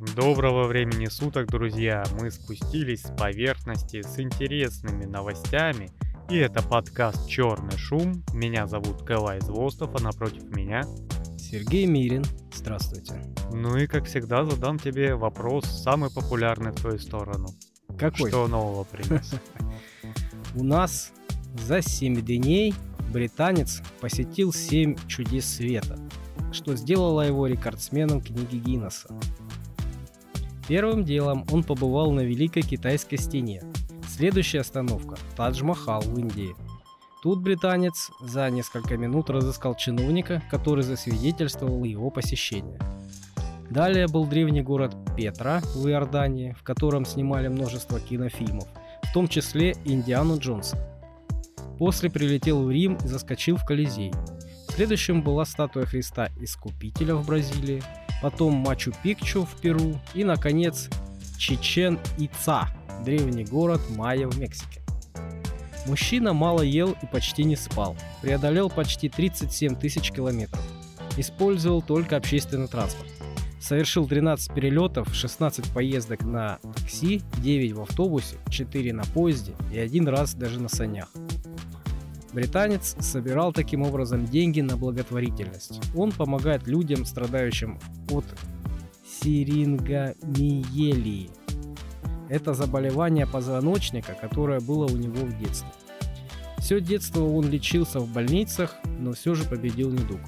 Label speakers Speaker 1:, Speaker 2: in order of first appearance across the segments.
Speaker 1: Доброго времени суток, друзья! Мы спустились с поверхности с интересными новостями. И это подкаст «Черный шум». Меня зовут Кэлай Звостов, а напротив меня...
Speaker 2: Сергей Мирин. Здравствуйте.
Speaker 1: Ну и, как всегда, задам тебе вопрос, самый популярный в твою сторону.
Speaker 2: Какой?
Speaker 1: Что нового принес?
Speaker 2: У нас за 7 дней британец посетил 7 чудес света, что сделало его рекордсменом книги Гиннесса. Первым делом он побывал на Великой Китайской стене. Следующая остановка – Тадж-Махал в Индии. Тут британец за несколько минут разыскал чиновника, который засвидетельствовал его посещение. Далее был древний город Петра в Иордании, в котором снимали множество кинофильмов, в том числе Индиану Джонса. После прилетел в Рим и заскочил в Колизей. Следующим была статуя Христа Искупителя в Бразилии, потом Мачу-Пикчу в Перу и, наконец, Чечен-Ица, древний город Майя в Мексике. Мужчина мало ел и почти не спал, преодолел почти 37 тысяч километров, использовал только общественный транспорт. Совершил 13 перелетов, 16 поездок на такси, 9 в автобусе, 4 на поезде и один раз даже на санях. Британец собирал таким образом деньги на благотворительность. Он помогает людям, страдающим от сирингомиелии. Это заболевание позвоночника, которое было у него в детстве. Все детство он лечился в больницах, но все же победил недуг.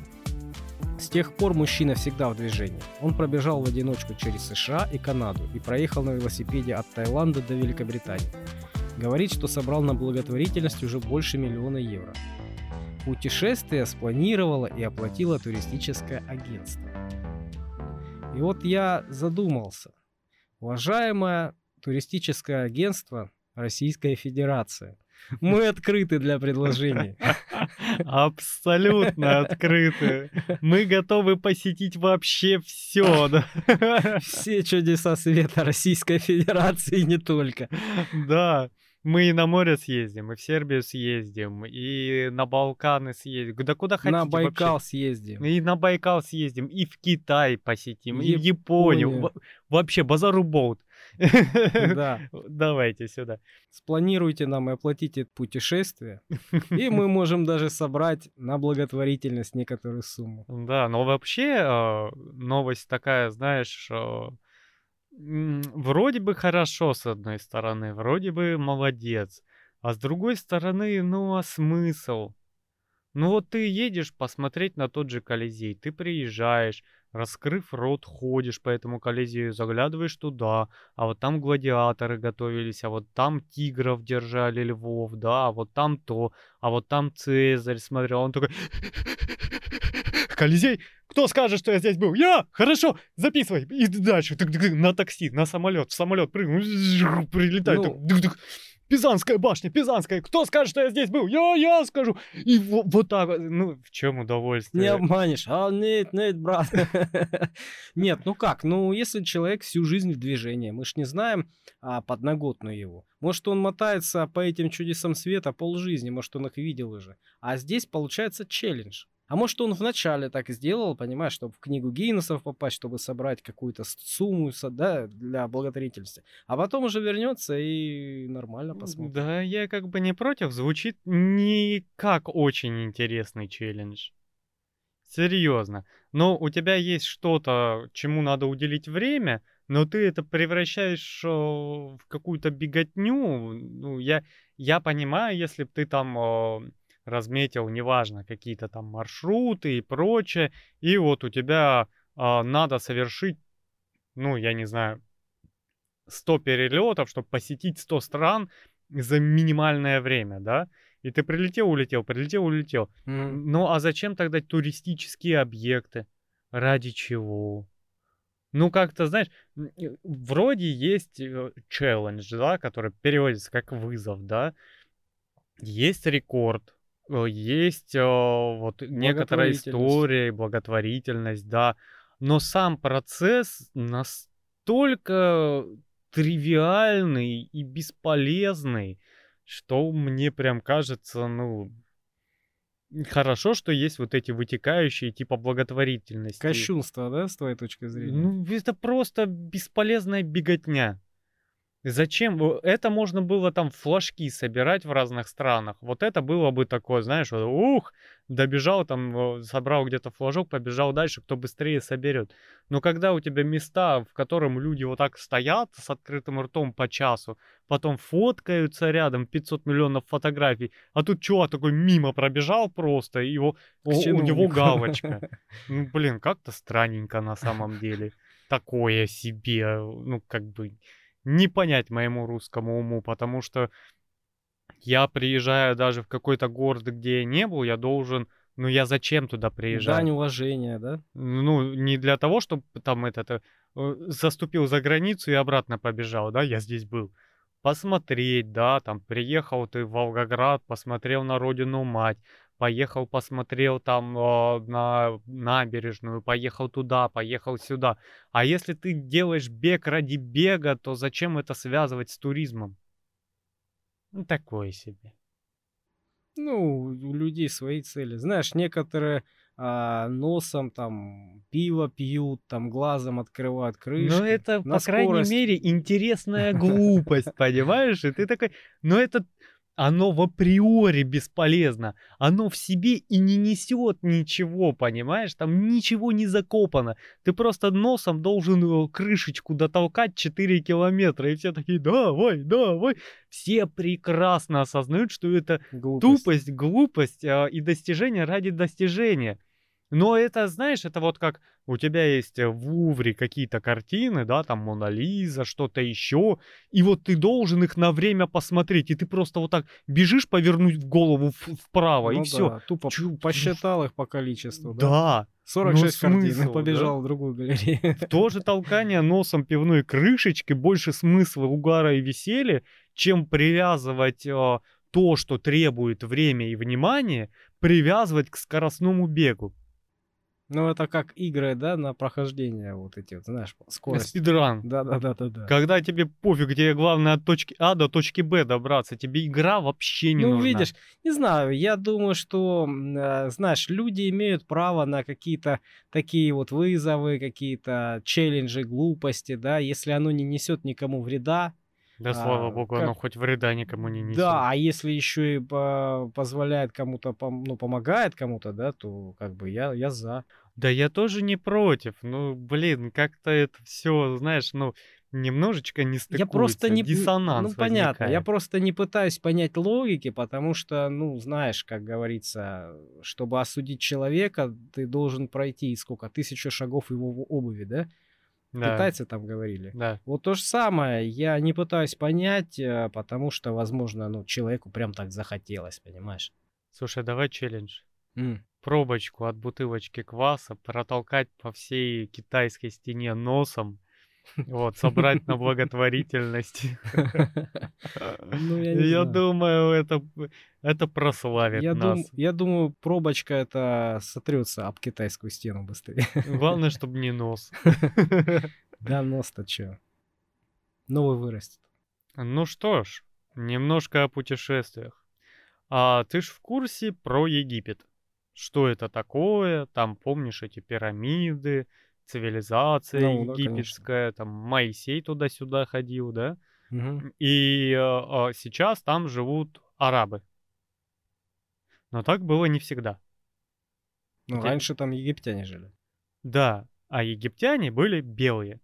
Speaker 2: С тех пор мужчина всегда в движении. Он пробежал в одиночку через США и Канаду и проехал на велосипеде от Таиланда до Великобритании. Говорит, что собрал на благотворительность уже больше миллиона евро. Путешествие спланировало и оплатило туристическое агентство. И вот я задумался. Уважаемое туристическое агентство Российская Федерация, мы открыты для предложений.
Speaker 1: Абсолютно открыты. Мы готовы посетить вообще все. Да?
Speaker 2: Все чудеса света Российской Федерации и не только.
Speaker 1: Да. Мы и на море съездим, и в Сербию съездим, и на Балканы съездим. Да куда хотите
Speaker 2: На Байкал
Speaker 1: вообще.
Speaker 2: съездим.
Speaker 1: И на Байкал съездим, и в Китай посетим, и в Японию. Вообще, базару болт.
Speaker 2: Да.
Speaker 1: Давайте сюда.
Speaker 2: Спланируйте нам и оплатите путешествие, и мы можем даже собрать на благотворительность некоторую сумму.
Speaker 1: Да, но вообще э, новость такая, знаешь, э, вроде бы хорошо с одной стороны, вроде бы молодец, а с другой стороны, ну а смысл? Ну вот ты едешь посмотреть на тот же Колизей, ты приезжаешь, раскрыв рот, ходишь по этому Колизею, заглядываешь туда, а вот там гладиаторы готовились, а вот там тигров держали, львов, да, а вот там то, а вот там Цезарь смотрел, он такой... Колизей, кто скажет, что я здесь был? Я! Хорошо, записывай. И дальше. На такси, на самолет, в самолет прыгну, прилетает. Ну... Пизанская башня, Пизанская. Кто скажет, что я здесь был? Я, я скажу. И вот, вот так. Ну, в чем удовольствие?
Speaker 2: Не обманешь. А, нет, нет, брат. нет, ну как? Ну, если человек всю жизнь в движении, мы ж не знаем а, подноготную его. Может, он мотается по этим чудесам света полжизни, может, он их видел уже. А здесь получается челлендж. А может, он вначале так сделал, понимаешь, чтобы в книгу Гиннесов попасть, чтобы собрать какую-то сумму да, для благотворительности. А потом уже вернется и нормально посмотрит.
Speaker 1: Да, я как бы не против. Звучит не как очень интересный челлендж. Серьезно. Но у тебя есть что-то, чему надо уделить время, но ты это превращаешь в какую-то беготню. Ну, я, я понимаю, если бы ты там разметил, неважно, какие-то там маршруты и прочее, и вот у тебя а, надо совершить, ну, я не знаю, 100 перелетов, чтобы посетить 100 стран за минимальное время, да? И ты прилетел, улетел, прилетел, улетел. Mm-hmm. Ну, а зачем тогда туристические объекты? Ради чего? Ну, как-то, знаешь, вроде есть челлендж, да, который переводится как вызов, да. Есть рекорд, Э, есть э, вот некоторая история, благотворительность, да, но сам процесс настолько тривиальный и бесполезный, что мне прям кажется, ну, Хорошо, что есть вот эти вытекающие типа благотворительности.
Speaker 2: Кощунство, да, с твоей точки зрения?
Speaker 1: Ну, это просто бесполезная беготня. Зачем? Это можно было там флажки собирать в разных странах. Вот это было бы такое, знаешь, вот, ух, добежал там, собрал где-то флажок, побежал дальше, кто быстрее соберет. Но когда у тебя места, в котором люди вот так стоят с открытым ртом по часу, потом фоткаются рядом 500 миллионов фотографий, а тут чувак такой мимо пробежал просто, и его, у, у него галочка. Ну, блин, как-то странненько на самом деле. Такое себе, ну, как бы, не понять моему русскому уму, потому что я приезжаю даже в какой-то город, где я не был, я должен, ну, я зачем туда приезжаю?
Speaker 2: Дань уважения, да?
Speaker 1: Ну, не для того, чтобы там этот, э, э, заступил за границу и обратно побежал, да, я здесь был. Посмотреть, да, там, приехал ты в Волгоград, посмотрел на родину мать, поехал, посмотрел там э, на набережную, поехал туда, поехал сюда. А если ты делаешь бег ради бега, то зачем это связывать с туризмом? Ну, такое себе.
Speaker 2: Ну, у людей свои цели. Знаешь, некоторые а, носом там пиво пьют, там глазом открывают крышки.
Speaker 1: Но это, по крайней
Speaker 2: скорость.
Speaker 1: мере, интересная глупость, понимаешь? И ты такой, но это, оно в априори бесполезно. Оно в себе и не несет ничего, понимаешь? Там ничего не закопано. Ты просто носом должен э, крышечку дотолкать 4 километра. И все такие, давай, давай. Все прекрасно осознают, что это
Speaker 2: Глупость.
Speaker 1: тупость, глупость а, и достижение ради достижения. Но это, знаешь, это вот как у тебя есть э, в Лувре какие-то картины, да, там Мона Лиза, что-то еще, и вот ты должен их на время посмотреть, и ты просто вот так бежишь повернуть в голову вправо,
Speaker 2: Ну
Speaker 1: и все.
Speaker 2: да, тупо
Speaker 1: Чу-
Speaker 2: посчитал их по количеству. Да.
Speaker 1: Да,
Speaker 2: 46 картин и
Speaker 1: смысл,
Speaker 2: побежал в другую галерею.
Speaker 1: в то же толкание носом пивной крышечки больше смысла угара и веселья, чем привязывать э, то, что требует время и внимание, привязывать к скоростному бегу.
Speaker 2: Ну, это как игры, да, на прохождение вот эти вот, знаешь, скорость.
Speaker 1: Спидран.
Speaker 2: Да-да-да-да-да.
Speaker 1: Когда тебе пофиг, где главное от точки А до точки Б добраться, тебе игра вообще не
Speaker 2: Ну,
Speaker 1: нужна.
Speaker 2: видишь, не знаю, я думаю, что, э, знаешь, люди имеют право на какие-то такие вот вызовы, какие-то челленджи, глупости, да, если оно не несет никому вреда.
Speaker 1: Да, слава
Speaker 2: а,
Speaker 1: богу,
Speaker 2: как-
Speaker 1: оно хоть вреда никому не несет.
Speaker 2: Да, а если еще и по- позволяет кому-то, пом- ну, помогает кому-то, да, то как бы я, я за.
Speaker 1: Да я тоже не против. Ну, блин, как-то это все, знаешь, ну, немножечко не стыкуется.
Speaker 2: Я просто не... п-
Speaker 1: Диссонанс
Speaker 2: Ну, понятно. Я просто не пытаюсь понять логики, потому что, ну, знаешь, как говорится, чтобы осудить человека, ты должен пройти сколько? Тысячу шагов его обуви, да?
Speaker 1: Да,
Speaker 2: Китайцы там говорили.
Speaker 1: да.
Speaker 2: Вот то же самое. Я не пытаюсь понять, э, потому что, возможно, ну, человеку прям так захотелось, понимаешь?
Speaker 1: Слушай, давай челлендж.
Speaker 2: М.
Speaker 1: Пробочку от бутылочки кваса протолкать по всей китайской стене носом. Вот, собрать на благотворительность.
Speaker 2: Ну, я
Speaker 1: думаю, это, это прославит
Speaker 2: Я, дум-
Speaker 1: нас.
Speaker 2: я думаю, пробочка это сотрется об китайскую стену быстрее.
Speaker 1: Главное, чтобы не нос.
Speaker 2: Да нос-то чё? Новый вырастет.
Speaker 1: Ну что ж, немножко о путешествиях. А ты ж в курсе про Египет? Что это такое? Там, помнишь, эти пирамиды, цивилизация
Speaker 2: Ну да,
Speaker 1: египетская, там Моисей туда-сюда ходил, да?
Speaker 2: Мгм.
Speaker 1: И э, а, сейчас там живут арабы. Но так было не всегда.
Speaker 2: Ну,
Speaker 1: Где-
Speaker 2: раньше там египтяне жили.
Speaker 1: Да, а египтяне были белые.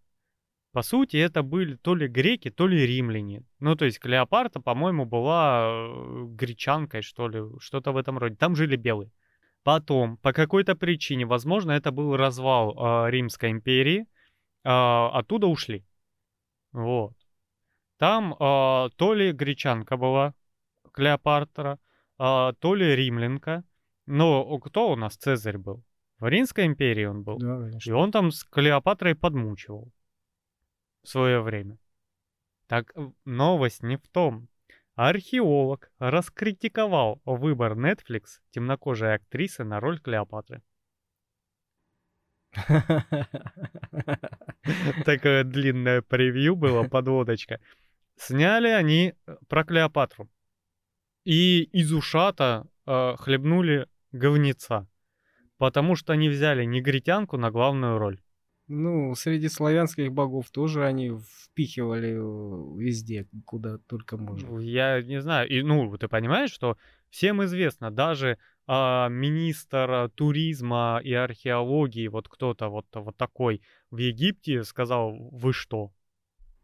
Speaker 1: По сути, это были то ли греки, то ли римляне. Ну, то есть Клеопатра, по-моему, была э, гречанкой, что ли, что-то в этом роде. Там жили белые. Потом, по какой-то причине, возможно, это был развал э, Римской империи, э, оттуда ушли. Вот. Там э, то ли гречанка была, Клеопатра, э, то ли римлянка. Но кто у нас Цезарь был? В Римской империи он был.
Speaker 2: Да,
Speaker 1: И он там с Клеопатрой подмучивал в свое время. Так новость не в том. Археолог раскритиковал выбор Netflix темнокожей актрисы на роль Клеопатры. Такое длинное превью было, подводочка. Сняли они э, про Клеопатру. И из ушата э, хлебнули говнеца. Потому что они взяли негритянку на главную роль.
Speaker 2: Ну, среди славянских богов тоже они впихивали э, везде, куда только можно.
Speaker 1: Ну, Я не знаю. И, ну, ты понимаешь, что всем известно, даже а, министр туризма и археологии, вот кто-то вот, вот такой в Египте сказал, вы что,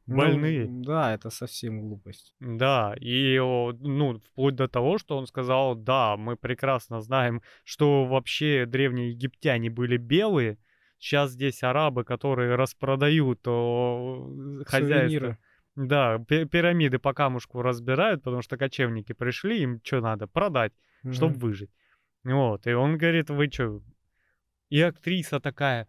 Speaker 2: Ну,
Speaker 1: больные?
Speaker 2: да, это совсем глупость.
Speaker 1: Да, и, ну, вплоть до того, что он сказал, да, мы прекрасно знаем, что вообще древние египтяне были белые, сейчас здесь арабы, которые распродают о, хозяйство. Да, пи- пирамиды по камушку разбирают, потому что кочевники пришли, им что надо? Продать, чтобы
Speaker 2: Мгм.
Speaker 1: выжить. Вот, и он говорит, вы что? И актриса такая,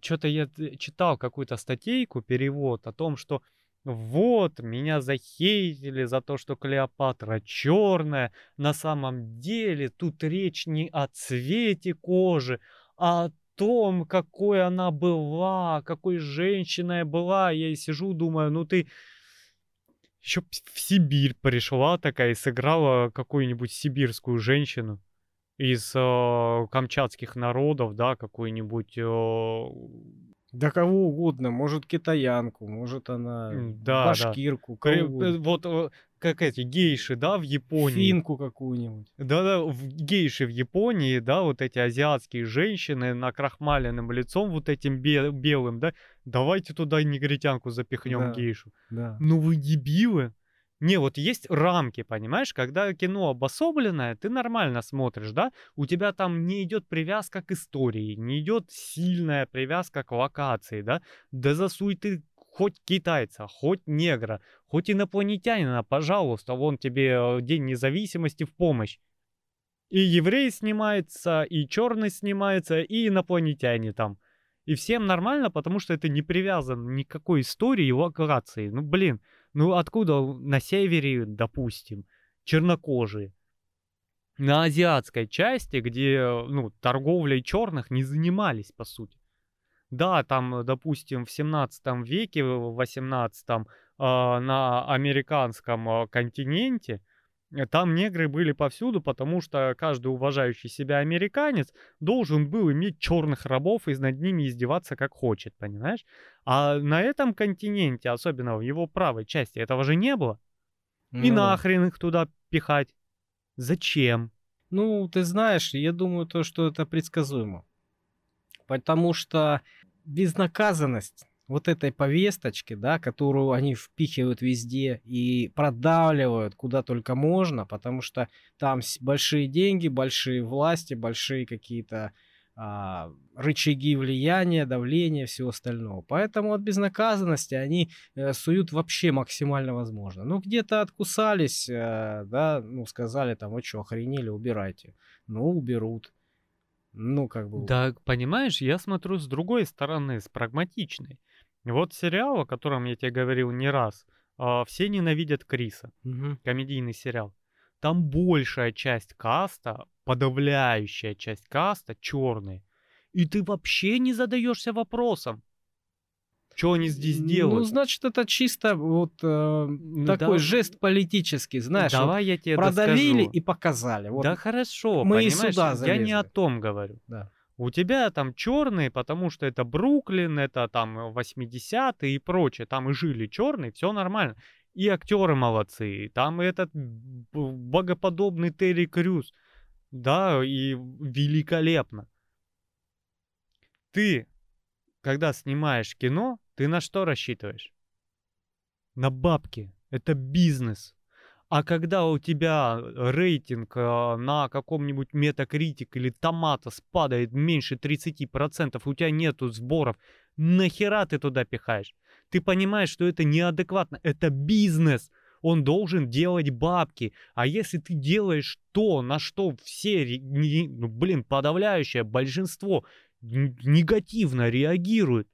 Speaker 1: что-то я читал какую-то статейку, перевод о том, что вот, меня захейтили за то, что Клеопатра черная. На самом деле тут речь не о цвете кожи, а о том, какой она была, какой женщиной была. Я и сижу, думаю, ну ты еще в Сибирь пришла такая и сыграла какую-нибудь сибирскую женщину из э, камчатских народов, да, какую-нибудь... э,
Speaker 2: Да кого угодно, может китаянку, может она
Speaker 1: да, да.
Speaker 2: башкирку, угодно.
Speaker 1: э, вот как эти гейши, да, в Японии.
Speaker 2: финку какую-нибудь.
Speaker 1: Да-да, в гейши в Японии, да, вот эти азиатские женщины накрахмаленным лицом, вот этим бе- белым, да, давайте туда негритянку запихнем
Speaker 2: Да.
Speaker 1: гейшу.
Speaker 2: Да.
Speaker 1: Ну вы дебилы. Не, вот есть рамки, понимаешь, когда кино обособленное, ты нормально смотришь, да? У тебя там не идет привязка к истории, не идет сильная привязка к локации, да? Да засуй ты хоть китайца, хоть негра, хоть инопланетянина, пожалуйста, вон тебе э, День независимости в помощь. И еврей снимается, и черный снимается, и инопланетяне там. И всем нормально, потому что это не привязано ни к какой истории и локации. Ну, блин, ну откуда на севере, допустим, чернокожие? На азиатской части, где, ну, торговлей черных не занимались, по сути. Да, там, допустим, в 17 веке, в 18 а, на американском а, континенте, э, там негры были повсюду, потому что каждый уважающий себя американец должен был иметь черных рабов и над ними издеваться как хочет, понимаешь? А на этом континенте, особенно в его правой части, этого же не было. И
Speaker 2: Ну да.
Speaker 1: нахрен их туда пихать? Зачем?
Speaker 2: Ну, ты знаешь, я думаю, то, что это предсказуемо. Потому что безнаказанность вот этой повесточки, да, которую они впихивают везде и продавливают куда только можно, потому что там большие деньги, большие власти, большие какие-то а, рычаги влияния, давления, всего остального. Поэтому от безнаказанности они э, суют вообще максимально возможно. Ну, где-то откусались, э, да, ну, сказали там, вы что, охренели, убирайте. Ну, уберут. Ну, как бы...
Speaker 1: Да, понимаешь, я смотрю с другой стороны, с прагматичной. Вот сериал, о котором я тебе говорил не раз, а, «Все ненавидят Криса»,
Speaker 2: Мгм.
Speaker 1: комедийный сериал. Там большая часть каста, подавляющая часть каста черные. И ты вообще не задаешься вопросом, что они здесь
Speaker 2: Ну,
Speaker 1: делают.
Speaker 2: значит, это чисто вот э,
Speaker 1: Ну,
Speaker 2: такой
Speaker 1: да-
Speaker 2: жест политический, знаешь, вот
Speaker 1: Давай я тебе
Speaker 2: продавили и показали. Вот,
Speaker 1: Да хорошо,
Speaker 2: мы и
Speaker 1: понимаешь,
Speaker 2: сюда
Speaker 1: я не о том говорю.
Speaker 2: да.
Speaker 1: У тебя там черные, потому что это Бруклин, это там 80-е и прочее. Там и жили черные, все нормально. И актеры молодцы. Там этот б- богоподобный Терри Крюс. Да, и великолепно. Ты, когда снимаешь кино, ты на что рассчитываешь? На бабки. Это бизнес. А когда у тебя рейтинг э, на каком-нибудь Metacritic или Томатос падает меньше 30%, и у тебя нету сборов, нахера ты туда пихаешь? Ты понимаешь, что это неадекватно, это бизнес. Он должен делать бабки. А если ты делаешь то, на что все, ну, блин, подавляющее большинство негативно реагирует,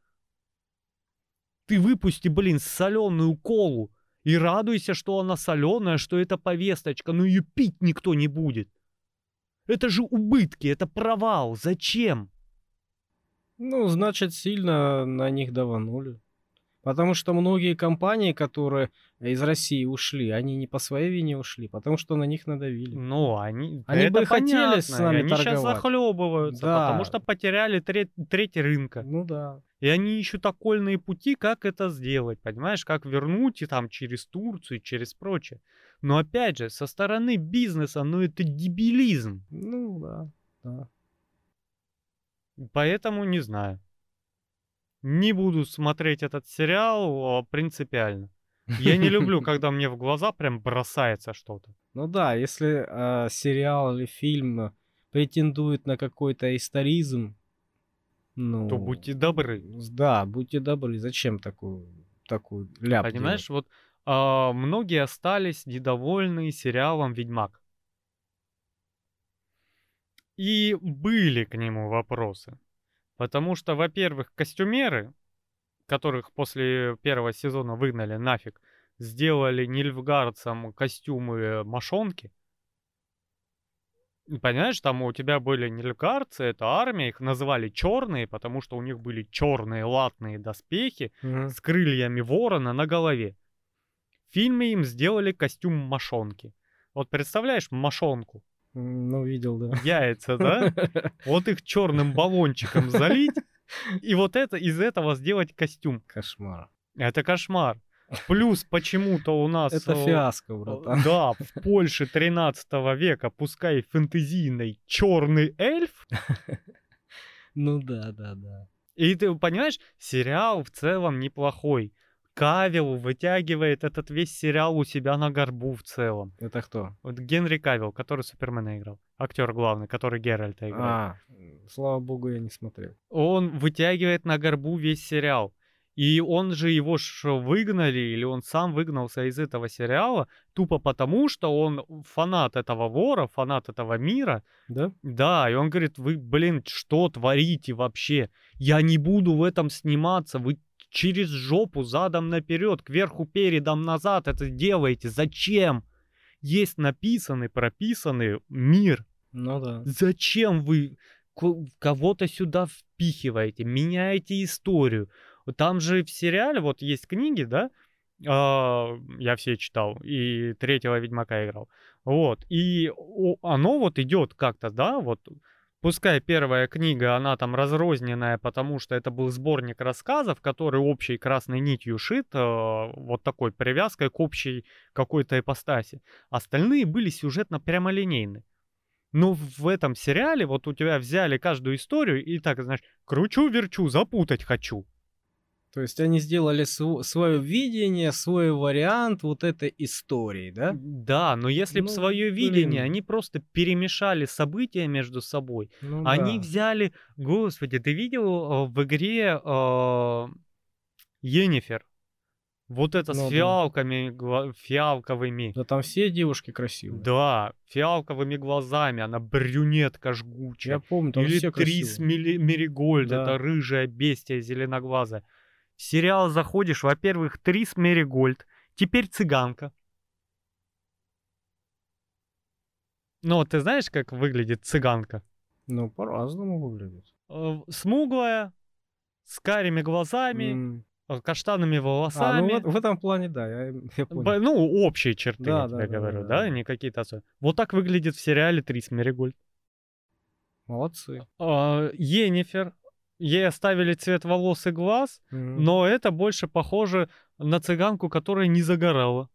Speaker 1: ты выпусти, блин, соленую колу и радуйся, что она соленая, что это повесточка, но ее пить никто не будет. Это же убытки, это провал. Зачем?
Speaker 2: Ну, значит, сильно на них даванули. Потому что многие компании, которые из России ушли, они не по своей вине ушли, потому что на них надавили.
Speaker 1: Ну, они,
Speaker 2: Они
Speaker 1: это
Speaker 2: бы хотели
Speaker 1: понятно,
Speaker 2: с
Speaker 1: и
Speaker 2: нами
Speaker 1: они сейчас
Speaker 2: торговать.
Speaker 1: захлебываются,
Speaker 2: Да.
Speaker 1: потому что потеряли треть, треть рынка.
Speaker 2: Ну да.
Speaker 1: И они ищут окольные пути, как это сделать, понимаешь, как вернуть и там через Турцию, через прочее. Но опять же, со стороны бизнеса, ну это дебилизм.
Speaker 2: Ну да. да.
Speaker 1: Поэтому не знаю. Не буду смотреть этот сериал а, принципиально. Я не люблю, когда мне в глаза прям бросается что-то.
Speaker 2: Ну да, если а, сериал или фильм э, претендует на какой-то историзм, ну...
Speaker 1: То будьте добры.
Speaker 2: Да, будьте добры. Зачем такую, такую ляп
Speaker 1: Понимаешь, вот а, многие остались недовольны сериалом «Ведьмак». И были к нему вопросы. Потому что, во-первых, костюмеры, которых после первого сезона выгнали нафиг, сделали нильфгардцам костюмы мошонки. Понимаешь, там у тебя были нильфгардцы, это армия, их называли черные, потому что у них были черные латные доспехи.
Speaker 2: Мгм.
Speaker 1: с крыльями ворона на голове. В фильме им сделали костюм мошонки. Вот представляешь мошонку?
Speaker 2: Ну, видел, да.
Speaker 1: Яйца, да? Вот их черным баллончиком залить, и вот это из этого сделать костюм.
Speaker 2: Кошмар.
Speaker 1: Это кошмар. Плюс почему-то у нас...
Speaker 2: Это
Speaker 1: э,
Speaker 2: фиаско, братан.
Speaker 1: Да, в Польше 13 века, пускай фэнтезийный, черный эльф.
Speaker 2: Ну да, да, да.
Speaker 1: И ты понимаешь, сериал в целом неплохой. Кавилл вытягивает этот весь сериал у себя на горбу в целом.
Speaker 2: Это кто?
Speaker 1: Вот Генри Кавилл, который Супермена играл. Актер главный, который Геральта играл.
Speaker 2: А, слава богу, я не смотрел.
Speaker 1: Он вытягивает на горбу весь сериал. И он же его ж выгнали, или он сам выгнался из этого сериала, тупо потому, что он фанат этого вора, фанат этого мира.
Speaker 2: Да?
Speaker 1: Да, и он говорит, вы, блин, что творите вообще? Я не буду в этом сниматься, вы через жопу, задом наперед, кверху, передом, назад это делаете. Зачем? Есть написанный, прописанный мир.
Speaker 2: Ну да.
Speaker 1: Зачем вы ко- кого-то сюда впихиваете, меняете историю? Там же в сериале, вот есть книги, да, а, я все читал, и третьего Ведьмака играл. Вот, и оно вот идет как-то, да, вот, пускай первая книга, она там разрозненная, потому что это был сборник рассказов, который общей красной нитью шит, а, вот такой привязкой к общей какой-то ипостаси. Остальные были сюжетно прямолинейны. Но в этом сериале вот у тебя взяли каждую историю и так, знаешь, кручу-верчу, запутать хочу.
Speaker 2: То есть они сделали свое видение, свой вариант вот этой истории, да?
Speaker 1: Да, но если бы
Speaker 2: Ну,
Speaker 1: свое
Speaker 2: блин.
Speaker 1: видение, они просто перемешали события между собой.
Speaker 2: Ну
Speaker 1: Они
Speaker 2: да.
Speaker 1: взяли, господи, ты видел э, в игре э, Енифер? Вот это
Speaker 2: Ну
Speaker 1: с
Speaker 2: да.
Speaker 1: фиалками, гла- фиалковыми.
Speaker 2: Да там все девушки красивые.
Speaker 1: Да, фиалковыми глазами, она брюнетка жгучая.
Speaker 2: Я помню, там
Speaker 1: Или
Speaker 2: все
Speaker 1: Трис
Speaker 2: красивые.
Speaker 1: Мели- Меригольд,
Speaker 2: Да.
Speaker 1: это рыжая бестия зеленоглазая. В сериал заходишь, во-первых, Трис Меригольд, теперь цыганка. Ну, вот ты знаешь, как выглядит цыганка?
Speaker 2: Ну, по-разному выглядит.
Speaker 1: Э, Смуглая, с карими глазами, э, каштанными
Speaker 2: А, ну
Speaker 1: волосами.
Speaker 2: в, в этом плане, да, я, я понял.
Speaker 1: Ну, общие черты,
Speaker 2: Да,
Speaker 1: я
Speaker 2: да, да,
Speaker 1: говорю,
Speaker 2: да,
Speaker 1: да,
Speaker 2: да.
Speaker 1: не какие-то особенные. Вот так выглядит в сериале Трис Меригольд.
Speaker 2: Молодцы.
Speaker 1: А, Енифер, ей оставили цвет волос и глаз,
Speaker 2: Мгм.
Speaker 1: но это больше похоже на цыганку, которая не загорала.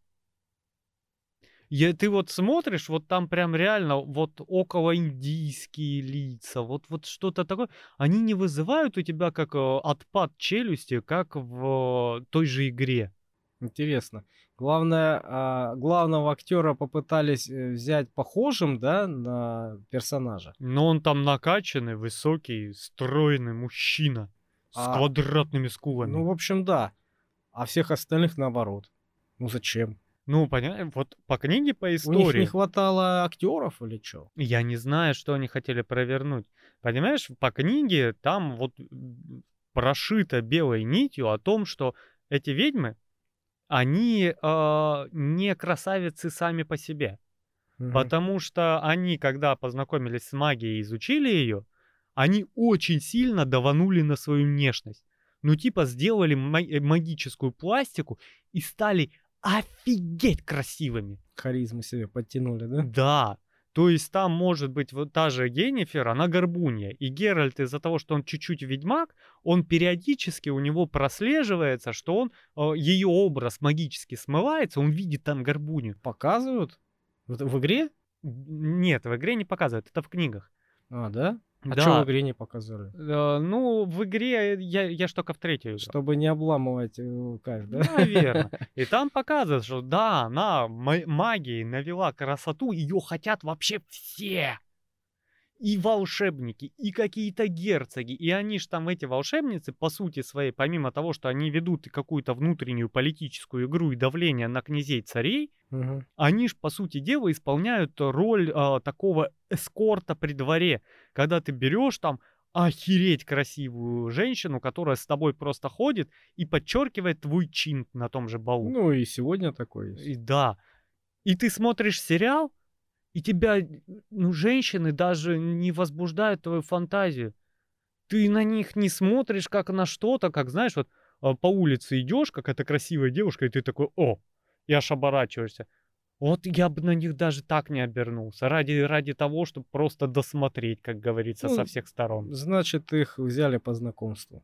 Speaker 1: Я, ты вот смотришь, вот там прям реально вот около индийские лица, вот, вот что-то такое. Они не вызывают у тебя как э, отпад челюсти, как в э, той же игре.
Speaker 2: Интересно. Главное, а, главного актера попытались э, взять похожим, да, на персонажа.
Speaker 1: Но он там накачанный, высокий, стройный мужчина с
Speaker 2: А,
Speaker 1: квадратными скулами.
Speaker 2: Ну, в общем, да. А всех остальных наоборот. Ну зачем?
Speaker 1: Ну, понимаешь, вот по книге, по
Speaker 2: У них
Speaker 1: истории.
Speaker 2: не хватало актеров или что?
Speaker 1: Я не знаю, что они хотели провернуть. Понимаешь, по книге там вот прошито белой нитью о том, что эти ведьмы, они э, не красавицы сами по себе. Потому что они, когда познакомились с магией и изучили ее, они очень сильно даванули на свою внешность. ну типа сделали э, магическую пластику и стали офигеть красивыми.
Speaker 2: Харизму себе подтянули, да?
Speaker 1: Да. То есть там может быть вот та же Геннифер, она горбунья. И Геральт из-за того, что он чуть-чуть ведьмак, он периодически у него прослеживается, что он э, ее образ магически смывается, он видит там горбунью.
Speaker 2: Показывают? В, в игре?
Speaker 1: Нет, в игре не показывают, это в книгах.
Speaker 2: А, да? А
Speaker 1: Да.
Speaker 2: что в игре не показали?
Speaker 1: Э, ну, в игре я, я ж только в третью играл.
Speaker 2: Чтобы не обламывать э, кайф, да?
Speaker 1: Наверное. И там показывают, что да, она ма- магией навела красоту, ее хотят вообще все. И волшебники, и какие-то герцоги. И они ж там, эти волшебницы, по сути своей, помимо того, что они ведут какую-то внутреннюю политическую игру и давление на князей царей,
Speaker 2: Мгм.
Speaker 1: они ж, по сути дела, исполняют роль а, такого эскорта при дворе, когда ты берешь там охереть красивую женщину, которая с тобой просто ходит и подчеркивает твой чин на том же балу.
Speaker 2: Ну и сегодня такой есть.
Speaker 1: И да. И ты смотришь сериал, и тебя, ну, женщины даже не возбуждают твою фантазию. Ты на них не смотришь как на что-то, как, знаешь, вот а, по улице идешь, какая-то красивая девушка, и ты такой, о, и аж оборачиваешься. Вот я бы на них даже так не обернулся, ради, ради того, чтобы просто досмотреть, как говорится, со
Speaker 2: Ну,
Speaker 1: всех сторон.
Speaker 2: Значит, их взяли по знакомству.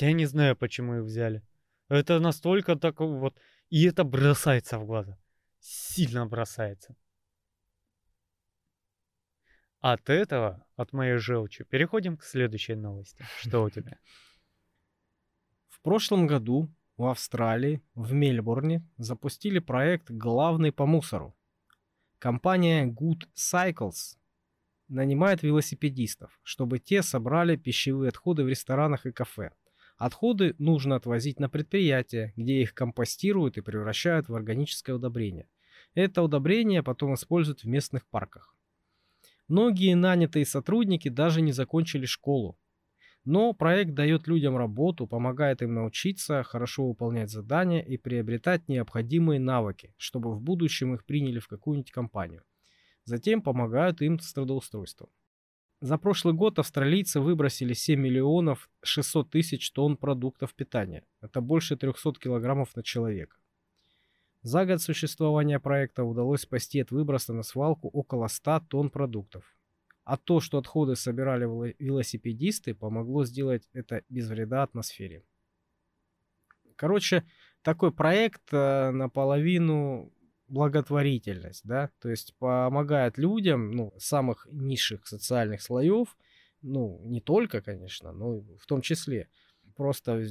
Speaker 1: Я не знаю, почему их взяли. Это настолько так вот... И это бросается в глаза. Сильно бросается. От этого, от моей желчи, переходим к следующей новости. Что у тебя?
Speaker 2: В прошлом году в Австралии, в Мельбурне, запустили проект «Главный по мусору». Компания Good Cycles нанимает велосипедистов, чтобы те собрали пищевые отходы в ресторанах и кафе. Отходы нужно отвозить на предприятие, где их компостируют и превращают в органическое удобрение. Это удобрение потом используют в местных парках. Многие нанятые сотрудники даже не закончили школу. Но проект дает людям работу, помогает им научиться хорошо выполнять задания и приобретать необходимые навыки, чтобы в будущем их приняли в какую-нибудь компанию. Затем помогают им с трудоустройством. За прошлый год австралийцы выбросили 7 миллионов 600 тысяч тонн продуктов питания. Это больше 300 килограммов на человека. За год существования проекта удалось спасти от выброса на свалку около 100 тонн продуктов. А то, что отходы собирали вело- велосипедисты, помогло сделать это без вреда атмосфере. Короче, такой проект э, наполовину благотворительность, да, то есть помогает людям, ну, самых низших социальных слоев, ну, не только, конечно, но в том числе. Просто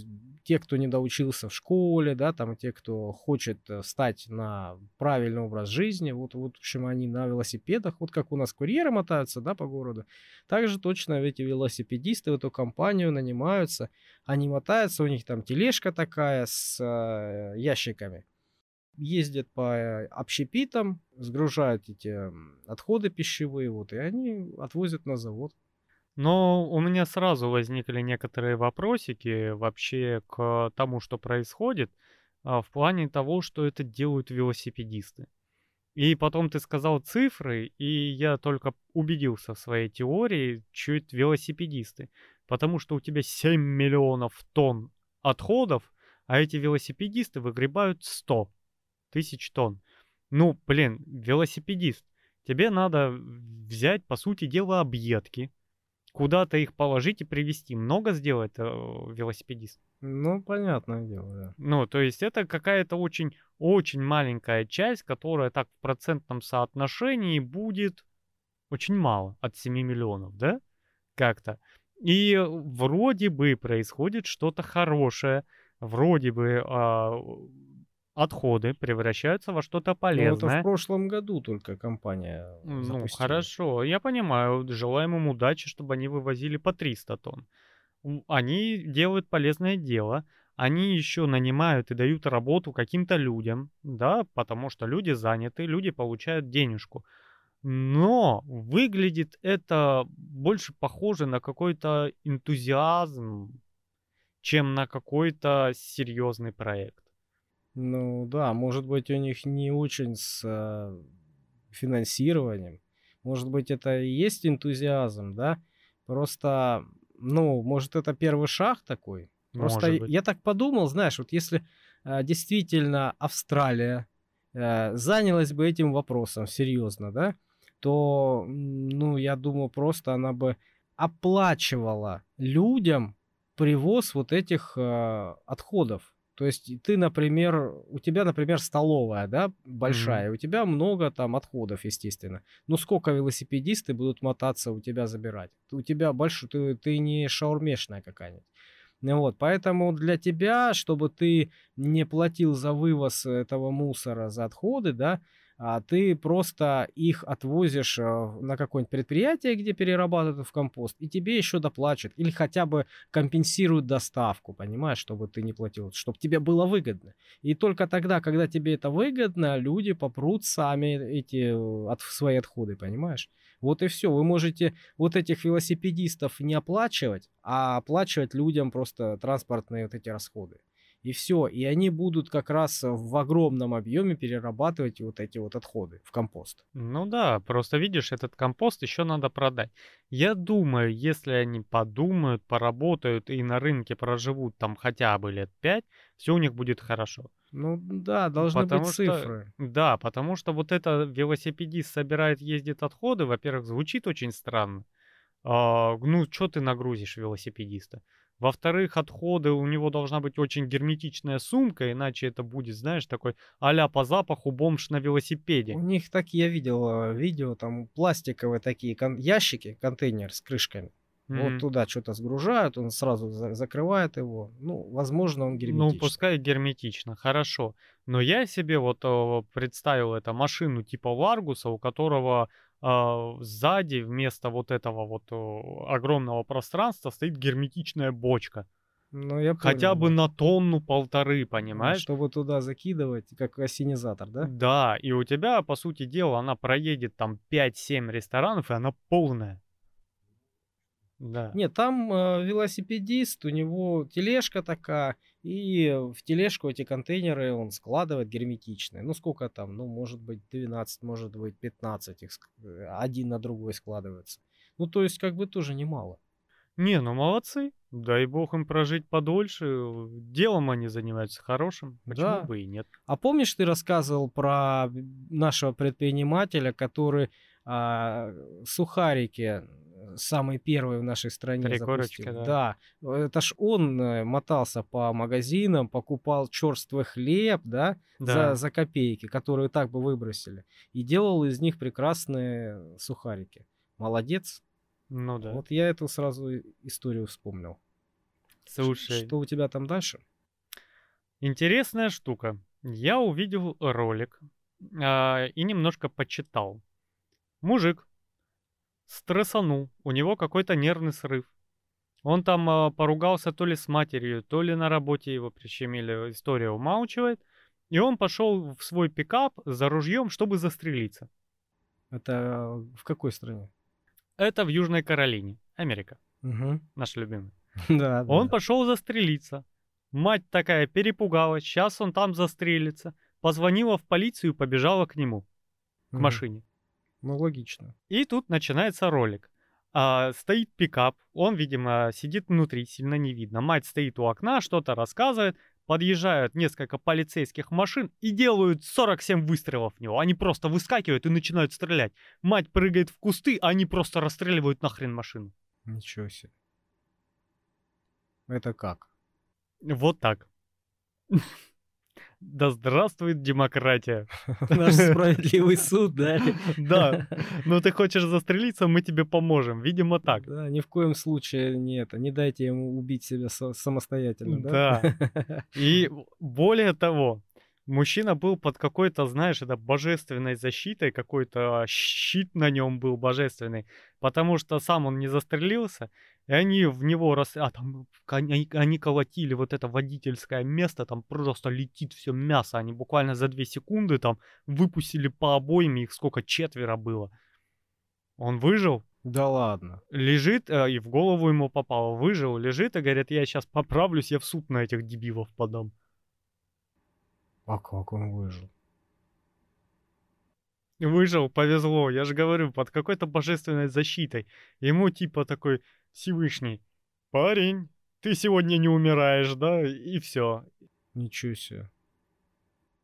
Speaker 2: те, кто не доучился в школе, да, там, те, кто хочет э, стать на правильный образ жизни, вот, вот, в общем, они на велосипедах, вот как у нас курьеры мотаются, да, по городу, также точно эти велосипедисты в эту компанию нанимаются, они мотаются, у них там тележка такая с э, ящиками, ездят по э, общепитам, сгружают эти отходы пищевые, вот, и они отвозят на завод.
Speaker 1: Но у меня сразу возникли некоторые вопросики вообще к тому, что происходит, а, в плане того, что это делают велосипедисты. И потом ты сказал цифры, и я только убедился в своей теории, что это велосипедисты. Потому что у тебя 7 миллионов тонн отходов, а эти велосипедисты выгребают 100 тысяч тонн. Ну, блин, велосипедист. Тебе надо взять, по сути дела, объедки, куда-то их положить и привезти. Много сделает э, велосипедист?
Speaker 2: Ну, понятное дело, да.
Speaker 1: Ну, то есть это какая-то очень, очень маленькая часть, которая так в процентном соотношении будет очень мало от 7 миллионов, да? Как-то. И вроде бы происходит что-то хорошее, вроде бы а, отходы превращаются во что-то
Speaker 2: Ну, это
Speaker 1: полезное.
Speaker 2: в прошлом году только компания
Speaker 1: Ну,
Speaker 2: запустила.
Speaker 1: хорошо, я понимаю. Желаем им удачи, чтобы они вывозили по 300 тонн. Они делают полезное дело. Они еще нанимают и дают работу каким-то людям, да, потому что люди заняты, люди получают денежку. Но выглядит это больше похоже на какой-то энтузиазм, чем на какой-то серьезный проект.
Speaker 2: Ну да, может быть, у них не очень с э, финансированием. Может быть, это и есть энтузиазм, да? Просто Ну, может, это первый шаг такой? Просто
Speaker 1: Может быть.
Speaker 2: я так подумал, знаешь, вот если э, действительно Австралия э, занялась бы этим вопросом серьезно, да, то, ну, я думаю, просто она бы оплачивала людям привоз вот этих э, отходов. То есть ты, например, у тебя, например, столовая, да, большая,
Speaker 1: Мгм.
Speaker 2: у тебя много там отходов, естественно. Ну сколько велосипедисты будут мотаться у тебя забирать? У тебя больше, ты, ты не шаурмешная какая-нибудь. Ну Вот, поэтому для тебя, чтобы ты не платил за вывоз этого мусора, за отходы, да, ты просто их отвозишь э, на какое-нибудь предприятие, где перерабатывают в компост, и тебе еще доплачут, или хотя бы компенсируют доставку, понимаешь, чтобы ты не платил, чтобы тебе было выгодно. И только тогда, когда тебе это выгодно, люди попрут сами эти э, от, свои отходы, понимаешь? Вот и все. Вы можете вот этих велосипедистов не оплачивать, а оплачивать людям просто транспортные вот эти расходы. И все. И они будут как раз в огромном объеме перерабатывать вот эти вот отходы в компост.
Speaker 1: Ну да, просто видишь, этот компост еще надо продать. Я думаю, если они подумают, поработают и на рынке проживут там хотя бы лет пять, все у них будет хорошо.
Speaker 2: Ну да, должны
Speaker 1: Потому
Speaker 2: быть
Speaker 1: что,
Speaker 2: цифры.
Speaker 1: да, потому что вот это велосипедист собирает, ездит отходы, во-первых, звучит очень странно. А, ну, что ты нагрузишь велосипедиста? Во-вторых, отходы, у него должна быть очень герметичная сумка, иначе это будет, знаешь, такой а по запаху бомж на
Speaker 2: У
Speaker 1: велосипеде.
Speaker 2: них так я видел э, видео, там пластиковые такие кон- ящики, контейнер с крышками. Вот
Speaker 1: Мгм.
Speaker 2: туда что-то сгружают, он сразу за- закрывает его. Ну, возможно, он
Speaker 1: Ну,
Speaker 2: герметичный.
Speaker 1: пускай герметично, хорошо. Но я себе вот э, представил это машину типа Ларгуса, у которого сзади вместо вот этого вот огромного пространства стоит герметичная бочка.
Speaker 2: Ну, я
Speaker 1: Хотя
Speaker 2: понял,
Speaker 1: бы
Speaker 2: да.
Speaker 1: на тонну-полторы,
Speaker 2: А,
Speaker 1: понимаешь?
Speaker 2: Чтобы туда закидывать, как осенизатор, да?
Speaker 1: Да, и у тебя, по сути дела, она проедет там 5-7 ресторанов, и она полная. Да.
Speaker 2: Нет, там э, велосипедист, у него тележка такая, и в тележку эти контейнеры он складывает герметичные. Ну, сколько там? Ну, может быть, 12, может быть, 15 их э, один на другой складывается. Ну, то есть, как бы тоже немало.
Speaker 1: Не, ну молодцы. Дай бог им прожить подольше. Делом они занимаются хорошим. Почему
Speaker 2: Да.
Speaker 1: бы и нет?
Speaker 2: А помнишь, ты рассказывал про нашего предпринимателя, который а, сухарики э, самый первый в нашей стране
Speaker 1: Три корочки,
Speaker 2: запустил?
Speaker 1: да.
Speaker 2: Да, это ж он э, мотался по магазинам, покупал черствый хлеб, да,
Speaker 1: Да.
Speaker 2: за, за копейки, которые так бы выбросили, и делал из них прекрасные сухарики. Молодец.
Speaker 1: Ну да.
Speaker 2: Вот я эту сразу историю вспомнил.
Speaker 1: Слушай,
Speaker 2: Что у тебя там дальше?
Speaker 1: интересная штука. Я увидел ролик а, и немножко почитал. Мужик стрессанул, у него какой-то нервный срыв. Он там а, поругался то ли с матерью, то ли на работе его прищемили, история умалчивает. И он пошел в свой пикап за ружьем, чтобы застрелиться.
Speaker 2: Это в какой стране?
Speaker 1: Это в Южной Каролине, Америка,
Speaker 2: Мгм.
Speaker 1: наш любимый.
Speaker 2: Да,
Speaker 1: Он
Speaker 2: да.
Speaker 1: пошел застрелиться. Мать такая перепугалась, сейчас он там застрелится. Позвонила в полицию и побежала к нему, к
Speaker 2: Мгм.
Speaker 1: машине.
Speaker 2: Ну, логично.
Speaker 1: И тут начинается ролик. А, стоит пикап, он, видимо, сидит внутри, сильно не видно. Мать стоит у окна, что-то рассказывает. Подъезжают несколько полицейских машин и делают 47 выстрелов в него. Они просто выскакивают и начинают стрелять. Мать прыгает в кусты, а они просто расстреливают нахрен машину.
Speaker 2: Ничего себе. Это как?
Speaker 1: Вот так. Да здравствует демократия.
Speaker 2: Наш справедливый суд, да?
Speaker 1: Да. Ну ты хочешь застрелиться, мы тебе поможем. Видимо так.
Speaker 2: Да, ни в коем случае не это. Не дайте ему убить себя самостоятельно, да?
Speaker 1: Да. И более того, мужчина был под какой-то, знаешь, это божественной защитой, какой-то щит на нем был божественный, потому что сам он не застрелился, и они в него рас... А, там они, они колотили вот это водительское место, там просто летит все мясо, они буквально за две секунды там выпустили по обоим, их сколько, четверо было. Он выжил,
Speaker 2: Да ладно.
Speaker 1: лежит, э, и в голову ему попало, выжил, лежит, и говорит, я сейчас поправлюсь, я в суд на этих дебилов подам.
Speaker 2: А как он выжил?
Speaker 1: Выжил, повезло, я же говорю, под какой-то божественной защитой. Ему типа такой Всевышний. Парень, ты сегодня не умираешь, да? И все.
Speaker 2: Ничего себе.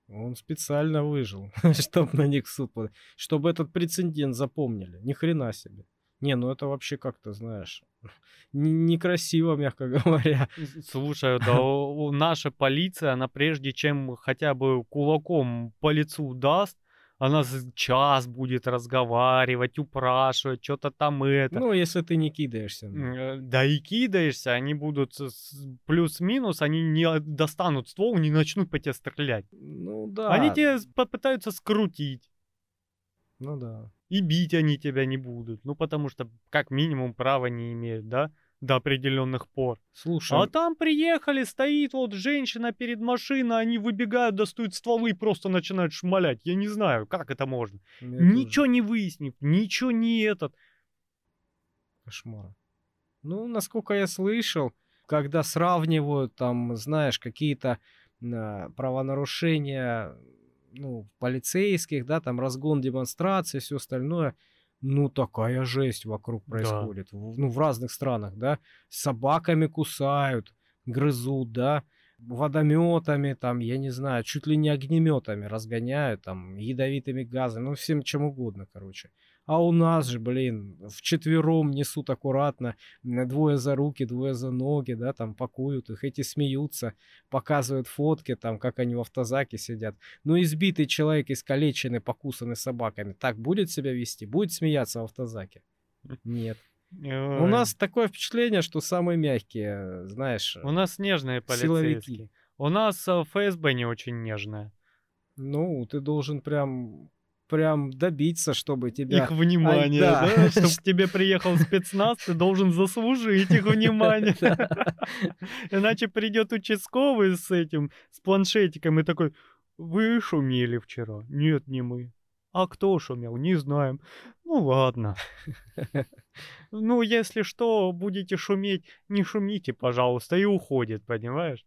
Speaker 2: Он специально выжил, чтобы на них суд. Чтобы этот прецедент запомнили. Ни хрена себе. Не, ну это вообще как-то, знаешь, некрасиво, мягко говоря.
Speaker 1: Слушай, да наша полиция, она прежде чем хотя бы кулаком по лицу даст, она час будет разговаривать, упрашивать, что-то там это.
Speaker 2: Ну, если ты не кидаешься.
Speaker 1: Ну. Э, да и кидаешься, они будут плюс-минус, они не достанут ствол, не начнут по тебе стрелять.
Speaker 2: Ну да.
Speaker 1: Они тебя попытаются скрутить.
Speaker 2: Ну да.
Speaker 1: И бить они тебя не будут. Ну, потому что, как минимум, права не имеют, да? До определенных пор.
Speaker 2: Слушай.
Speaker 1: А там приехали, стоит вот женщина перед машиной, они выбегают, достают стволы и просто начинают шмалять. Я не знаю, как это можно. Я ничего тоже. не выяснив, ничего не этот.
Speaker 2: Кошмар. Ну, насколько я слышал, когда сравнивают там, знаешь, какие-то э, правонарушения ну, полицейских, да, там разгон демонстрации, все остальное. Ну, такая жесть вокруг происходит. Да. В, ну, в разных странах, да. Собаками кусают, грызут, да. Водометами, там, я не знаю, чуть ли не огнеметами разгоняют, там, ядовитыми газами, ну, всем чем угодно, короче. А у нас же, блин, в четвером несут аккуратно, двое за руки, двое за ноги, да, там пакуют их, эти смеются, показывают фотки, там, как они в автозаке сидят. Ну, избитый человек, искалеченный, покусанный собаками, так будет себя вести? Будет смеяться в автозаке? Нет. Ой. У нас такое впечатление, что самые мягкие, знаешь,
Speaker 1: У нас нежные полицейские. Силовики. У нас э, ФСБ не очень нежная.
Speaker 2: Ну, ты должен прям прям добиться, чтобы тебя...
Speaker 1: Их внимание, Ай, да? да? Чтобы к тебе приехал спецназ, ты должен заслужить их внимание. Иначе придет участковый с этим, с планшетиком и такой, вы шумели вчера? Нет, не мы. А кто шумел? Не знаем. Ну ладно. Ну, если что, будете шуметь, не шумите, пожалуйста, и уходит, понимаешь?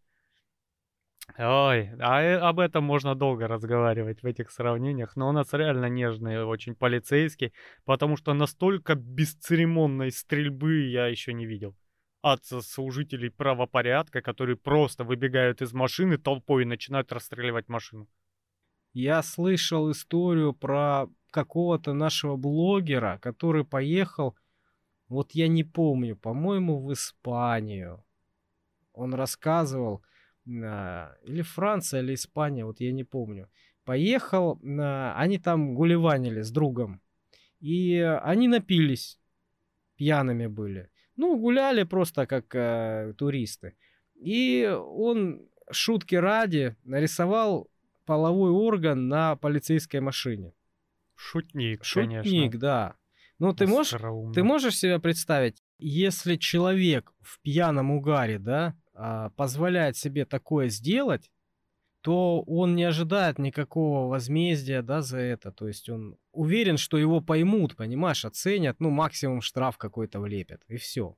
Speaker 1: Ой, а об этом можно долго разговаривать в этих сравнениях, но у нас реально нежный очень полицейский, потому что настолько бесцеремонной стрельбы я еще не видел. От служителей правопорядка, которые просто выбегают из машины толпой и начинают расстреливать машину.
Speaker 2: Я слышал историю про какого-то нашего блогера, который поехал, вот я не помню, по-моему, в Испанию. Он рассказывал, или Франция, или Испания, вот я не помню. Поехал, они там гулеванили с другом. И они напились, пьяными были. Ну, гуляли просто как э, туристы. И он, шутки ради, нарисовал половой орган на полицейской машине.
Speaker 1: Шутник,
Speaker 2: Шутник,
Speaker 1: конечно.
Speaker 2: да. Ну, ты можешь, ты можешь себе представить, если человек в пьяном угаре, да, позволяет себе такое сделать, то он не ожидает никакого возмездия, да, за это. То есть он уверен, что его поймут, понимаешь, оценят, ну, максимум штраф какой-то влепят, и все.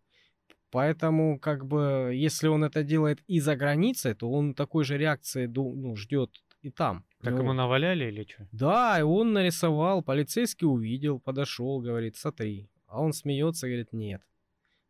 Speaker 2: Поэтому, как бы, если он это делает и за границей, то он такой же реакции ну, ждет и там.
Speaker 1: Так ну, ему наваляли или что?
Speaker 2: Да, и он нарисовал, полицейский увидел, подошел, говорит, смотри. А он смеется, говорит, нет.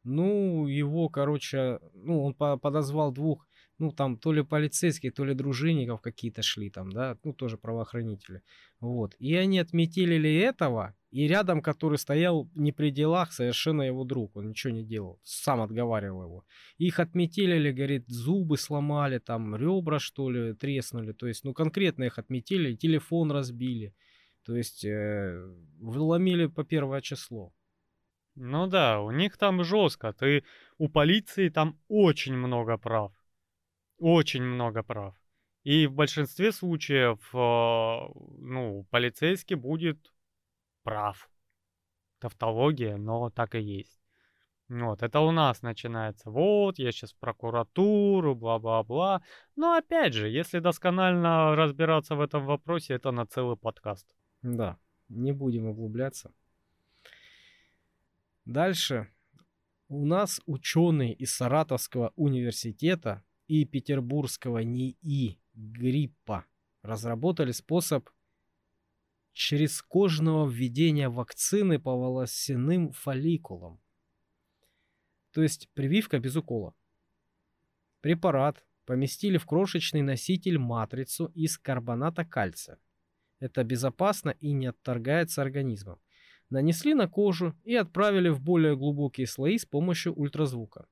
Speaker 2: Ну, его, короче, ну, он подозвал двух, ну, там, то ли полицейских, то ли дружинников какие-то шли там, да, ну, тоже правоохранители. Вот. И они отметили этого, и рядом, который стоял не при делах, совершенно его друг, он ничего не делал, сам отговаривал его. Их отметили, говорит, зубы сломали, там, ребра, что ли, треснули, то есть, ну, конкретно их отметили, телефон разбили, то есть, э, вломили по первое число.
Speaker 1: Ну да, у них там жестко. Ты у полиции там очень много прав. Очень много прав. И в большинстве случаев, э, ну, полицейский будет прав. Тавтология, но так и есть. Вот, это у нас начинается. Вот, я сейчас прокуратуру, бла-бла-бла. Но опять же, если досконально разбираться в этом вопросе, это на целый подкаст.
Speaker 2: Да, не будем углубляться. Дальше. У нас ученые из Саратовского университета и Петербургского НИИ Гриппа разработали способ через кожного введения вакцины по волосяным фолликулам. То есть прививка без укола. Препарат поместили в крошечный носитель матрицу из карбоната кальция. Это безопасно и не отторгается организмом. Нанесли на кожу и отправили в более глубокие слои с помощью ультразвука.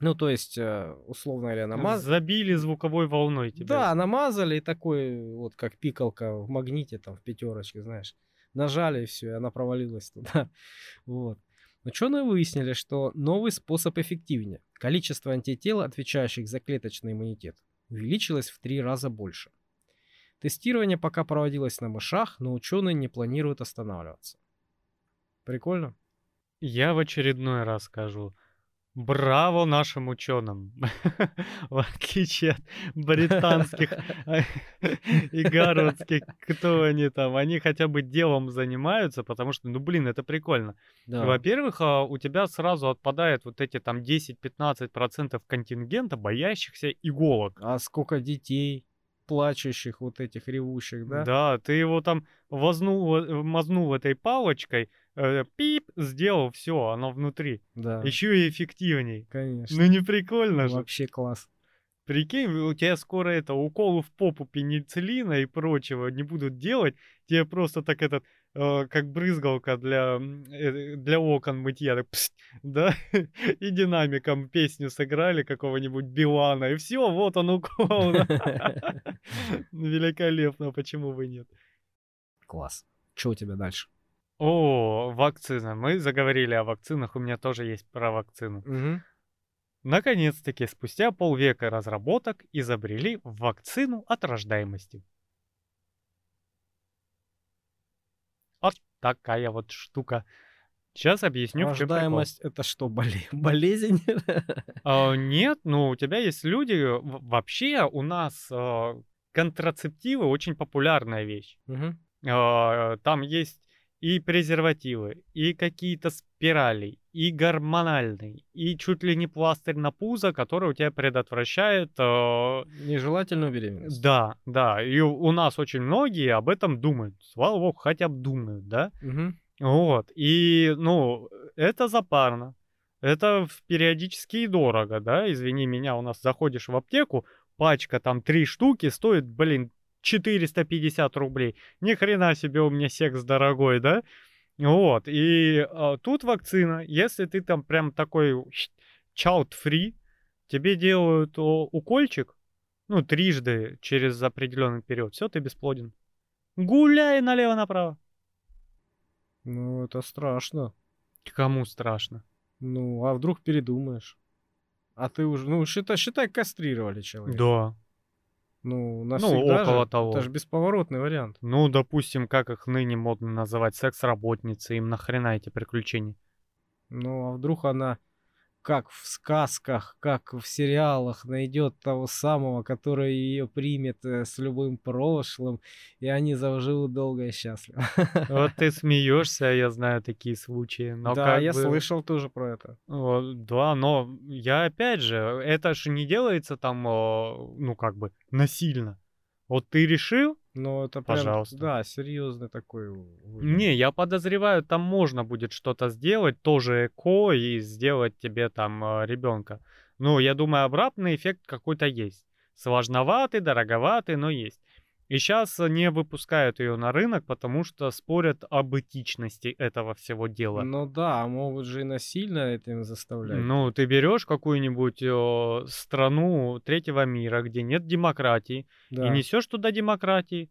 Speaker 2: Ну, то есть, э, условно говоря, намазали.
Speaker 1: Забили звуковой волной тебя.
Speaker 2: Да, намазали и такой, вот как пикалка в магните, там, в пятерочке, знаешь. Нажали и все, и она провалилась туда. Вот. Ученые выяснили, что новый способ эффективнее. Количество антител, отвечающих за клеточный иммунитет, увеличилось в три раза больше. Тестирование пока проводилось на мышах, но ученые не планируют останавливаться. Прикольно?
Speaker 1: Я в очередной раз скажу. Браво нашим ученым. В отличие от британских и городских, кто они там, они хотя бы делом занимаются, потому что, ну блин, это прикольно.
Speaker 2: Да.
Speaker 1: Во-первых, а, у тебя сразу отпадает вот эти там 10-15% контингента боящихся иголок.
Speaker 2: А сколько детей плачущих, вот этих ревущих, да?
Speaker 1: Да, ты его там вознул, э, мазнул этой палочкой, э, пип, сделал, все, оно внутри.
Speaker 2: Да,
Speaker 1: Еще и эффективней.
Speaker 2: конечно.
Speaker 1: Ну не прикольно же.
Speaker 2: Вообще класс.
Speaker 1: Прикинь, у тебя скоро это уколы в попу пенициллина и прочего не будут делать. Тебе просто так этот, э, как брызгалка для, э, для окон мытья, так, пст, да, и динамиком песню сыграли какого-нибудь Билана, и все, вот он укол. Великолепно, почему бы нет?
Speaker 2: Класс. Что у тебя дальше?
Speaker 1: О, вакцина. Мы заговорили о вакцинах, у меня тоже есть про вакцину. Наконец-таки, спустя полвека разработок, изобрели вакцину от рождаемости. Вот такая вот штука. Сейчас объясню, в чем.
Speaker 2: Рождаемость это что, боле- болезнь?
Speaker 1: А, нет, ну у тебя есть люди. в- Вообще у нас а, контрацептивы очень популярная вещь.
Speaker 2: Мгм.
Speaker 1: А, Там есть и презервативы, и какие-то спирали, и гормональный, и чуть ли не пластырь на пузо, который у тебя предотвращает а,
Speaker 2: Нежелательную беременность.
Speaker 1: Да, да, и у нас очень многие об этом думают. Слава богу, хотя бы думают, да?
Speaker 2: Мгм.
Speaker 1: Вот, и, ну, это запарно. Это периодически и дорого, да? Извини меня, у нас заходишь в аптеку, пачка там три штуки стоит, блин, 450 рублей. Ни хрена себе у меня секс дорогой, да? Вот, и а, тут вакцина. Если ты там прям такой child-free, тебе делают о, укольчик, ну, трижды через определенный период. Все, ты бесплоден. Гуляй налево-направо.
Speaker 2: Ну, это страшно.
Speaker 1: Кому страшно?
Speaker 2: Ну, а вдруг передумаешь? А ты уже, ну, считай, считай кастрировали человека.
Speaker 1: Да.
Speaker 2: Ну, навсегда
Speaker 1: около
Speaker 2: же.
Speaker 1: того.
Speaker 2: Это же бесповоротный вариант.
Speaker 1: Ну, допустим, как их ныне модно называть, секс-работницы, им нахрена эти приключения?
Speaker 2: Ну, а вдруг она, как в сказках, как в сериалах, найдет того самого, который ее примет э, с любым прошлым, и они заживут долго и счастливо.
Speaker 1: Вот ты смеешься, я знаю такие случаи. Но
Speaker 2: да, я
Speaker 1: бы-
Speaker 2: слышал тоже про это.
Speaker 1: Вот, Да, но я опять же, это же не делается там, э, ну как бы, насильно. Вот ты решил?
Speaker 2: Но это прям,
Speaker 1: Пожалуйста.
Speaker 2: да, серьезный такой. выбор.
Speaker 1: Не, я подозреваю, там можно будет что-то сделать, тоже эко, и сделать тебе там ребенка. Ну, я думаю, обратный эффект какой-то есть. Сложноватый, дороговатый, но есть. И сейчас не выпускают ее на рынок, потому что спорят об этичности этого всего дела.
Speaker 2: Ну да, а могут же и насильно этим заставлять.
Speaker 1: Ну, ты берешь какую-нибудь э, страну третьего мира, где нет демократии,
Speaker 2: да.
Speaker 1: и несешь туда демократии,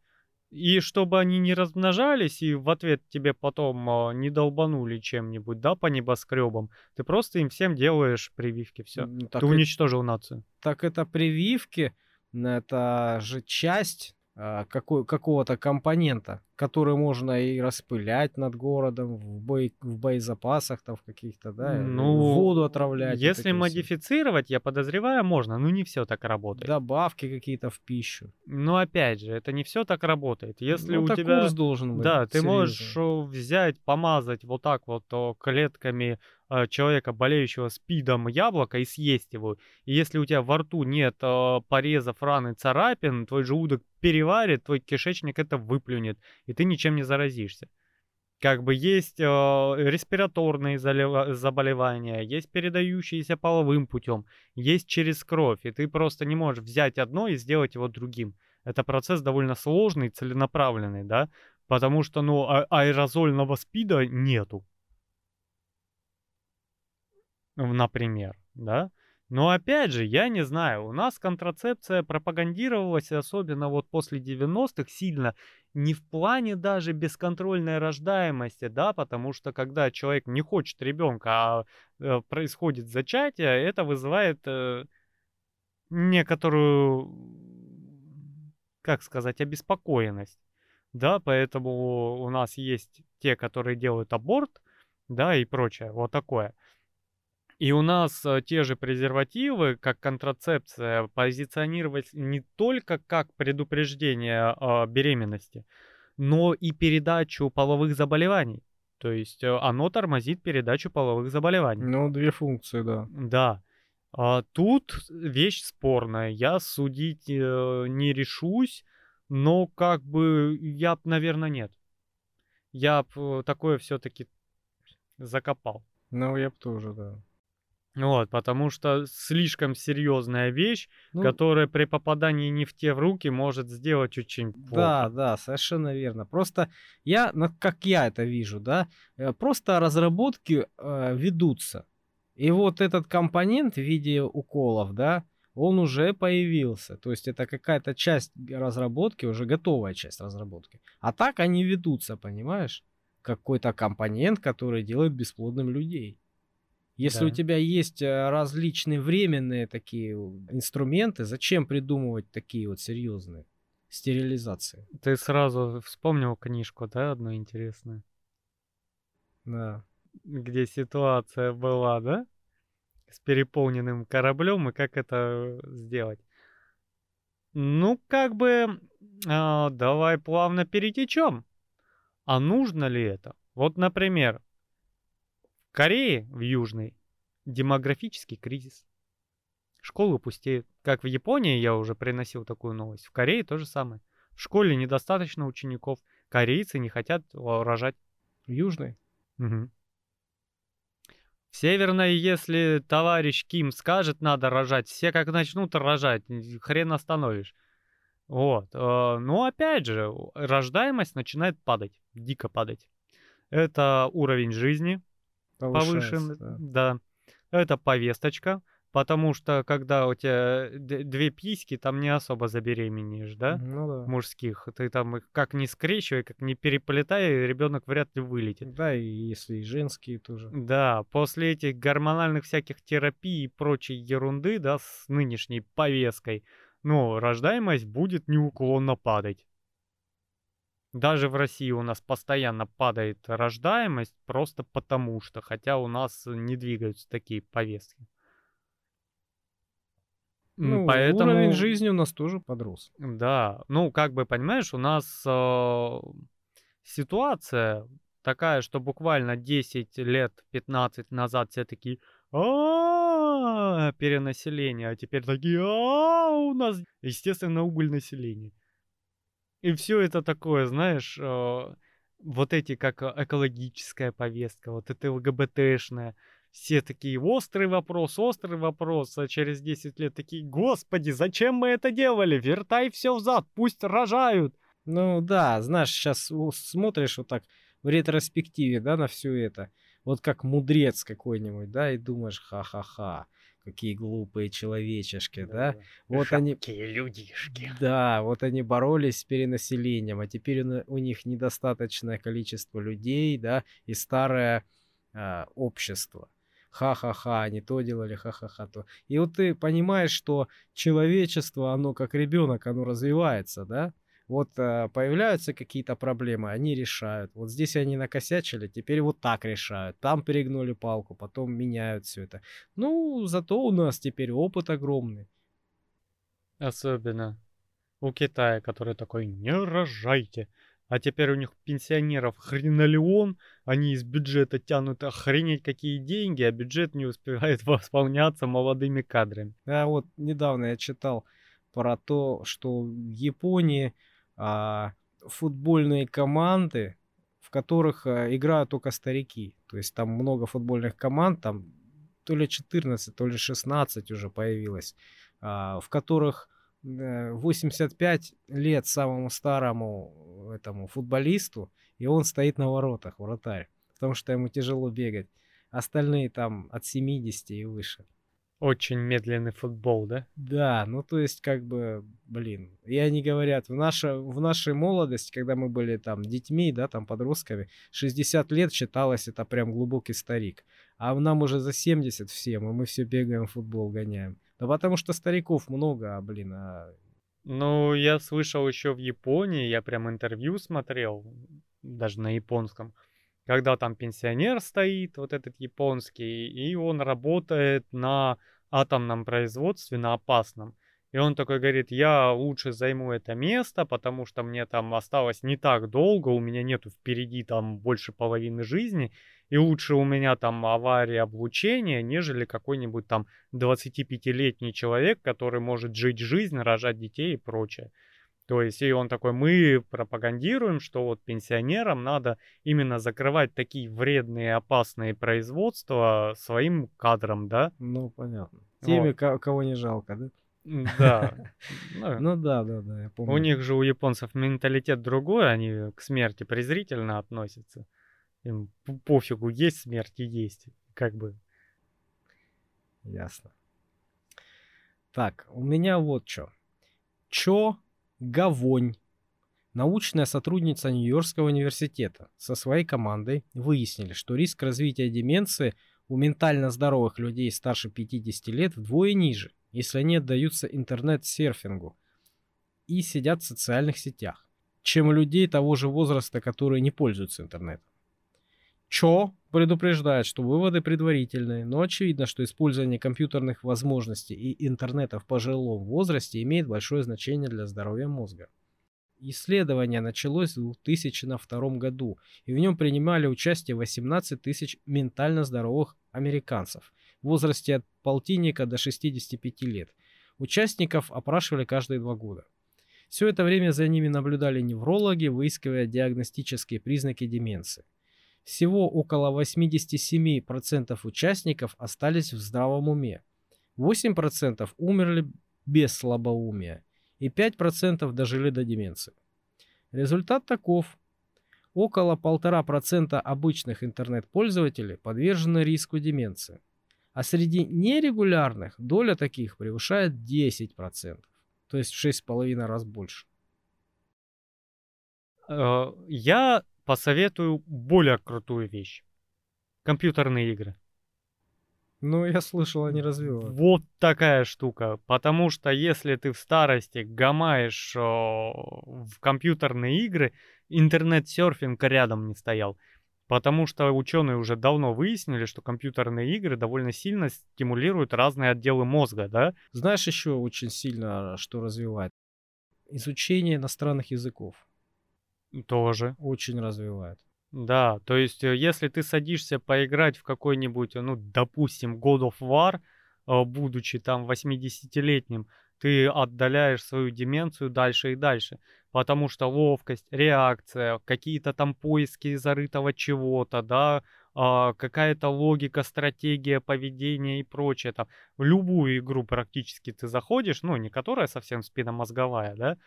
Speaker 1: и чтобы они не размножались, и в ответ тебе потом э, не долбанули чем-нибудь, да, по небоскребам, ты просто им всем делаешь прививки, все.
Speaker 2: Так,
Speaker 1: ты
Speaker 2: э-
Speaker 1: уничтожил нацию.
Speaker 2: так это прививки, это же часть какой, какого-то компонента, который можно и распылять над городом в, бой, в боезапасах там в каких-то, да,
Speaker 1: Ну,
Speaker 2: воду отравлять. вот
Speaker 1: Если
Speaker 2: эти все.
Speaker 1: модифицировать, я подозреваю, можно, но не все так работает.
Speaker 2: Добавки какие-то в пищу.
Speaker 1: Но опять же, это не все так работает. Если
Speaker 2: Ну,
Speaker 1: у тебя...
Speaker 2: курс должен быть.
Speaker 1: Да, ты можешь э, взять, помазать вот так вот о, клетками э, человека, болеющего спидом, яблоко и съесть его. И если у тебя во рту нет э, порезов, ран и царапин, твой желудок переварит, твой кишечник это выплюнет, и ты ничем не заразишься. Как бы есть э, респираторные заболевания, есть передающиеся половым путем, есть через кровь, и ты просто не можешь взять одно и сделать его другим. Это процесс довольно сложный, целенаправленный, да, потому что, ну, а- аэрозольного спида нету. Например, да. Но опять же, я не знаю, у нас контрацепция пропагандировалась, особенно вот после 90-х, сильно не в плане даже бесконтрольной рождаемости, да, потому что когда человек не хочет ребенка, а э, происходит зачатие, это вызывает э, некоторую, как сказать, обеспокоенность, да, поэтому у нас есть те, которые делают аборт, да, и прочее, вот такое. И у нас э, те же презервативы, как контрацепция, позиционировать не только как предупреждение э, беременности, но и передачу половых заболеваний. То есть э, оно тормозит передачу половых заболеваний.
Speaker 2: Ну, две функции, да.
Speaker 1: Да. А тут вещь спорная. Я судить э, не решусь, но как бы я, наверное, нет. Я б такое все-таки закопал.
Speaker 2: Ну, я бы тоже, да.
Speaker 1: Вот, потому что слишком серьезная вещь,
Speaker 2: Ну,
Speaker 1: которая при попадании не в те в руки может сделать очень
Speaker 2: Да,
Speaker 1: плохо.
Speaker 2: да, совершенно верно. Просто я, на- как я это вижу, да, э, просто разработки э, ведутся. И вот этот компонент в виде уколов, да, он уже появился. То есть это какая-то часть разработки, уже готовая часть разработки. А так они ведутся, понимаешь? Какой-то компонент, который делает бесплодным людей. Если у
Speaker 1: Да.
Speaker 2: тебя есть э, различные временные такие инструменты, зачем придумывать такие вот серьезные стерилизации?
Speaker 1: Ты сразу вспомнил книжку, да, одну интересную,
Speaker 2: Да.
Speaker 1: где ситуация была, да, с переполненным кораблем и как это сделать. Ну, как бы, а, давай плавно перетечем. А нужно ли это? Вот, например, Корее, в Южной, демографический кризис. Школы пустеют. Как в Японии, я уже приносил такую новость. В Корее то же самое. В школе недостаточно учеников. Корейцы не хотят рожать.
Speaker 2: Южный?
Speaker 1: Мгм. В Северной, если товарищ Ким скажет, надо рожать, все как начнут рожать, хрен остановишь. Вот. э, Но опять же, рождаемость начинает падать, дико падать. Это уровень жизни повышен,
Speaker 2: да.
Speaker 1: да. Это повесточка, потому что когда у тебя две письки, там не особо забеременеешь, да?
Speaker 2: Ну да.
Speaker 1: Мужских. Ты там их как не скрещивай, как не переплетай, ребенок вряд ли вылетит.
Speaker 2: Да, и если и женские тоже.
Speaker 1: Да, после этих гормональных всяких терапий и прочей ерунды, да, с нынешней повесткой, ну, рождаемость будет неуклонно падать. Даже в России у нас постоянно падает рождаемость просто потому что, хотя у нас не двигаются такие повестки.
Speaker 2: Ну,
Speaker 1: Поэтому...
Speaker 2: уровень жизни у нас тоже подрос.
Speaker 1: Да, ну, как бы, понимаешь, у нас э, ситуация такая, что буквально 10 лет, 15 назад все такие «А, перенаселение, а теперь такие «А, у нас, естественно, убыль населения. И все это такое, знаешь, э, вот эти как э, экологическая повестка, вот это ЛГБТшная, все такие, острый вопрос, острый вопрос, а через 10 лет такие, господи, зачем мы это делали? Вертай все взад, пусть рожают.
Speaker 2: Ну да, знаешь, сейчас смотришь вот так в ретроспективе, да, на все это. Вот как мудрец какой-нибудь, да, и думаешь, ха-ха-ха, какие глупые человечешки, да. Вот они,
Speaker 1: Жалкие людишки.
Speaker 2: да, вот они боролись с перенаселением, а теперь у, них недостаточное количество людей, да, и старое а, общество. Ха-ха-ха, они то делали, ха-ха-ха, то. И вот ты понимаешь, что человечество, оно как ребенок, оно развивается, да? Вот а, появляются какие-то проблемы, они решают. Вот здесь они накосячили, теперь вот так решают. Там перегнули палку, потом меняют все это. Ну, зато у нас теперь опыт огромный.
Speaker 1: Особенно у Китая, который такой, не рожайте. А теперь у них пенсионеров хренолеон, они из бюджета тянут охренеть какие деньги, а бюджет не успевает восполняться молодыми кадрами.
Speaker 2: А вот недавно я читал про то, что в Японии футбольные команды в которых э, играют только старики. То есть там много футбольных команд, там то ли 14, то ли 16 уже появилось, а, в которых 85 э, лет самому старому этому футболисту, и он стоит на воротах, вратарь, потому что ему тяжело бегать. Остальные там от 70 и выше.
Speaker 1: Очень медленный футбол, да?
Speaker 2: Да, ну то есть как бы, блин, и они говорят, в, наше, в нашей молодости, когда мы были там детьми, да, там подростками, 60 лет считалось это прям глубокий старик. А нам уже за 70 всем, и мы все бегаем, футбол гоняем. Да потому что стариков много, а, блин, а...
Speaker 1: Ну, я слышал еще в Японии, я прям интервью смотрел, даже на японском, когда там пенсионер стоит, вот этот японский, и он работает на атомном производстве, на опасном. И он такой говорит, я лучше займу это место, потому что мне там осталось не так долго, у меня нету впереди там больше половины жизни, и лучше у меня там авария облучения, нежели какой-нибудь там 25-летний человек, который может жить жизнь, рожать детей и прочее. То есть, и он такой, мы пропагандируем, что вот пенсионерам надо именно закрывать такие вредные, опасные производства своим кадрам, да?
Speaker 2: Ну, понятно. Теми, вот. кого не жалко, да?
Speaker 1: Да.
Speaker 2: Ну, ну да, да, да, я помню.
Speaker 1: У них же у японцев менталитет другой, они к смерти презрительно относятся. Им пофигу, есть смерть и есть. Как бы.
Speaker 2: Ясно. Так, у меня вот что. Чо Гавонь, научная сотрудница Нью-Йоркского университета, со своей командой выяснили, что риск развития деменции у ментально здоровых людей старше 50 лет вдвое ниже – если они отдаются интернет-серфингу и сидят в социальных сетях, чем у людей того же возраста, которые не пользуются интернетом. Чо предупреждает, что выводы предварительные, но очевидно, что использование компьютерных возможностей и интернета в пожилом возрасте имеет большое значение для здоровья мозга. Исследование началось в 2002 году, и в нем принимали участие 18 тысяч ментально здоровых американцев в возрасте от полтинника до 65 лет. Участников опрашивали каждые два года. Все это время за ними наблюдали неврологи, выискивая диагностические признаки деменции. Всего около 87% участников остались в здравом уме. 8% умерли без слабоумия и 5% дожили до деменции. Результат таков. Около 1,5% обычных интернет-пользователей подвержены риску деменции а среди нерегулярных доля таких превышает 10%, то есть в 6,5 раз больше.
Speaker 1: Э, я посоветую более крутую вещь. Компьютерные игры.
Speaker 2: Ну, я слышал, они развивают.
Speaker 1: Вот такая штука. Потому что если ты в старости гамаешь в компьютерные игры, интернет-серфинг рядом не стоял. Потому что ученые уже давно выяснили, что компьютерные игры довольно сильно стимулируют разные отделы мозга, да?
Speaker 2: Знаешь еще очень сильно, что развивает? Изучение иностранных языков.
Speaker 1: Тоже.
Speaker 2: Очень развивает.
Speaker 1: Да, то есть э, если ты садишься поиграть в какой-нибудь, ну, допустим, God of War, э, будучи там 80-летним, ты отдаляешь свою деменцию дальше и дальше потому что ловкость, реакция, какие-то там поиски зарытого чего-то, да, а, какая-то логика, стратегия, поведение и прочее. Там, в любую игру практически ты заходишь, ну, не которая совсем спиномозговая, да,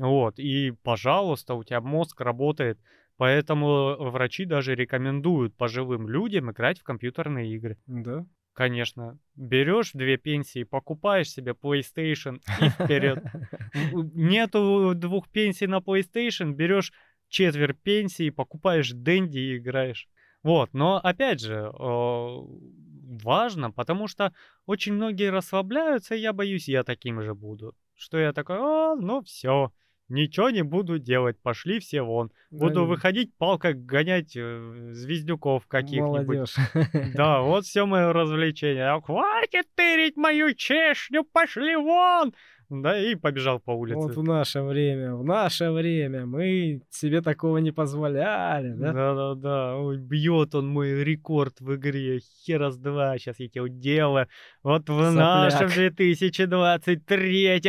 Speaker 1: вот, и, пожалуйста, у тебя мозг работает, поэтому врачи даже рекомендуют пожилым людям играть в компьютерные игры.
Speaker 2: Да?
Speaker 1: Конечно. Берешь две пенсии, покупаешь себе PlayStation и вперед. Нету двух пенсий на PlayStation, берешь четверть пенсии, покупаешь Дэнди и играешь. Вот, но опять же, важно, потому что очень многие расслабляются, и я боюсь, я таким же буду. Что я такой, а, ну все, ничего не буду делать, пошли все вон. Буду да, выходить палкой гонять э, звездюков каких-нибудь. Да, вот все мое развлечение. Хватит тырить мою чешню, пошли вон! Да, и побежал по улице.
Speaker 2: Вот в наше время, в наше время мы себе такого не позволяли, да?
Speaker 1: Да-да-да, ой, бьет он мой рекорд в игре, хера с два, сейчас я тебе уделаю. Вот в Сопляк. нашем 2023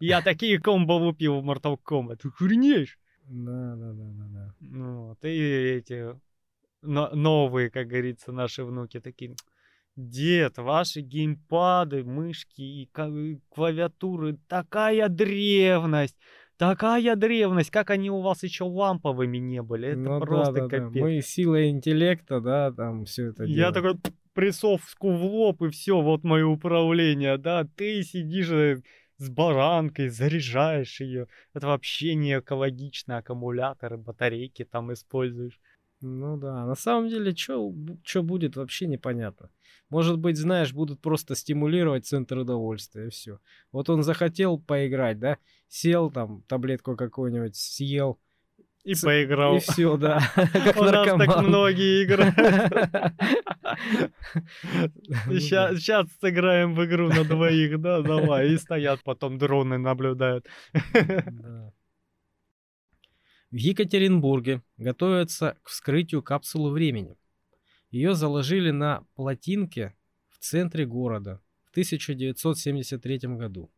Speaker 1: я такие комбо лупил в Mortal Kombat, охренеешь?
Speaker 2: Да, да, да, да, да.
Speaker 1: Ну, вот, и эти но- новые, как говорится, наши внуки такие. Дед, ваши геймпады, мышки и клавиатуры, такая древность, такая древность, как они у вас еще ламповыми не были, это
Speaker 2: Ну да,
Speaker 1: просто
Speaker 2: да, да.
Speaker 1: капец.
Speaker 2: Мы силой интеллекта, да, там все это
Speaker 1: Я
Speaker 2: делаем.
Speaker 1: такой прессовку в лоб, и все, вот мое управление, да, ты сидишь э, с баранкой, заряжаешь ее. Это вообще не экологично, аккумуляторы, батарейки там используешь.
Speaker 2: Ну да, на самом деле, что будет, вообще непонятно. Может быть, знаешь, будут просто стимулировать центр удовольствия, и все. Вот он захотел поиграть, да, сел там, таблетку какую-нибудь съел,
Speaker 1: И
Speaker 2: Ц-
Speaker 1: поиграл.
Speaker 2: и все, да, как
Speaker 1: У нас так многие играют.
Speaker 2: Ну.
Speaker 1: Сейчас сыграем в игру на двоих, да, давай. И стоят потом дроны наблюдают.
Speaker 2: Да. В Екатеринбурге готовятся к вскрытию капсулы времени. Ее заложили на плотинке в центре города в 1973 году.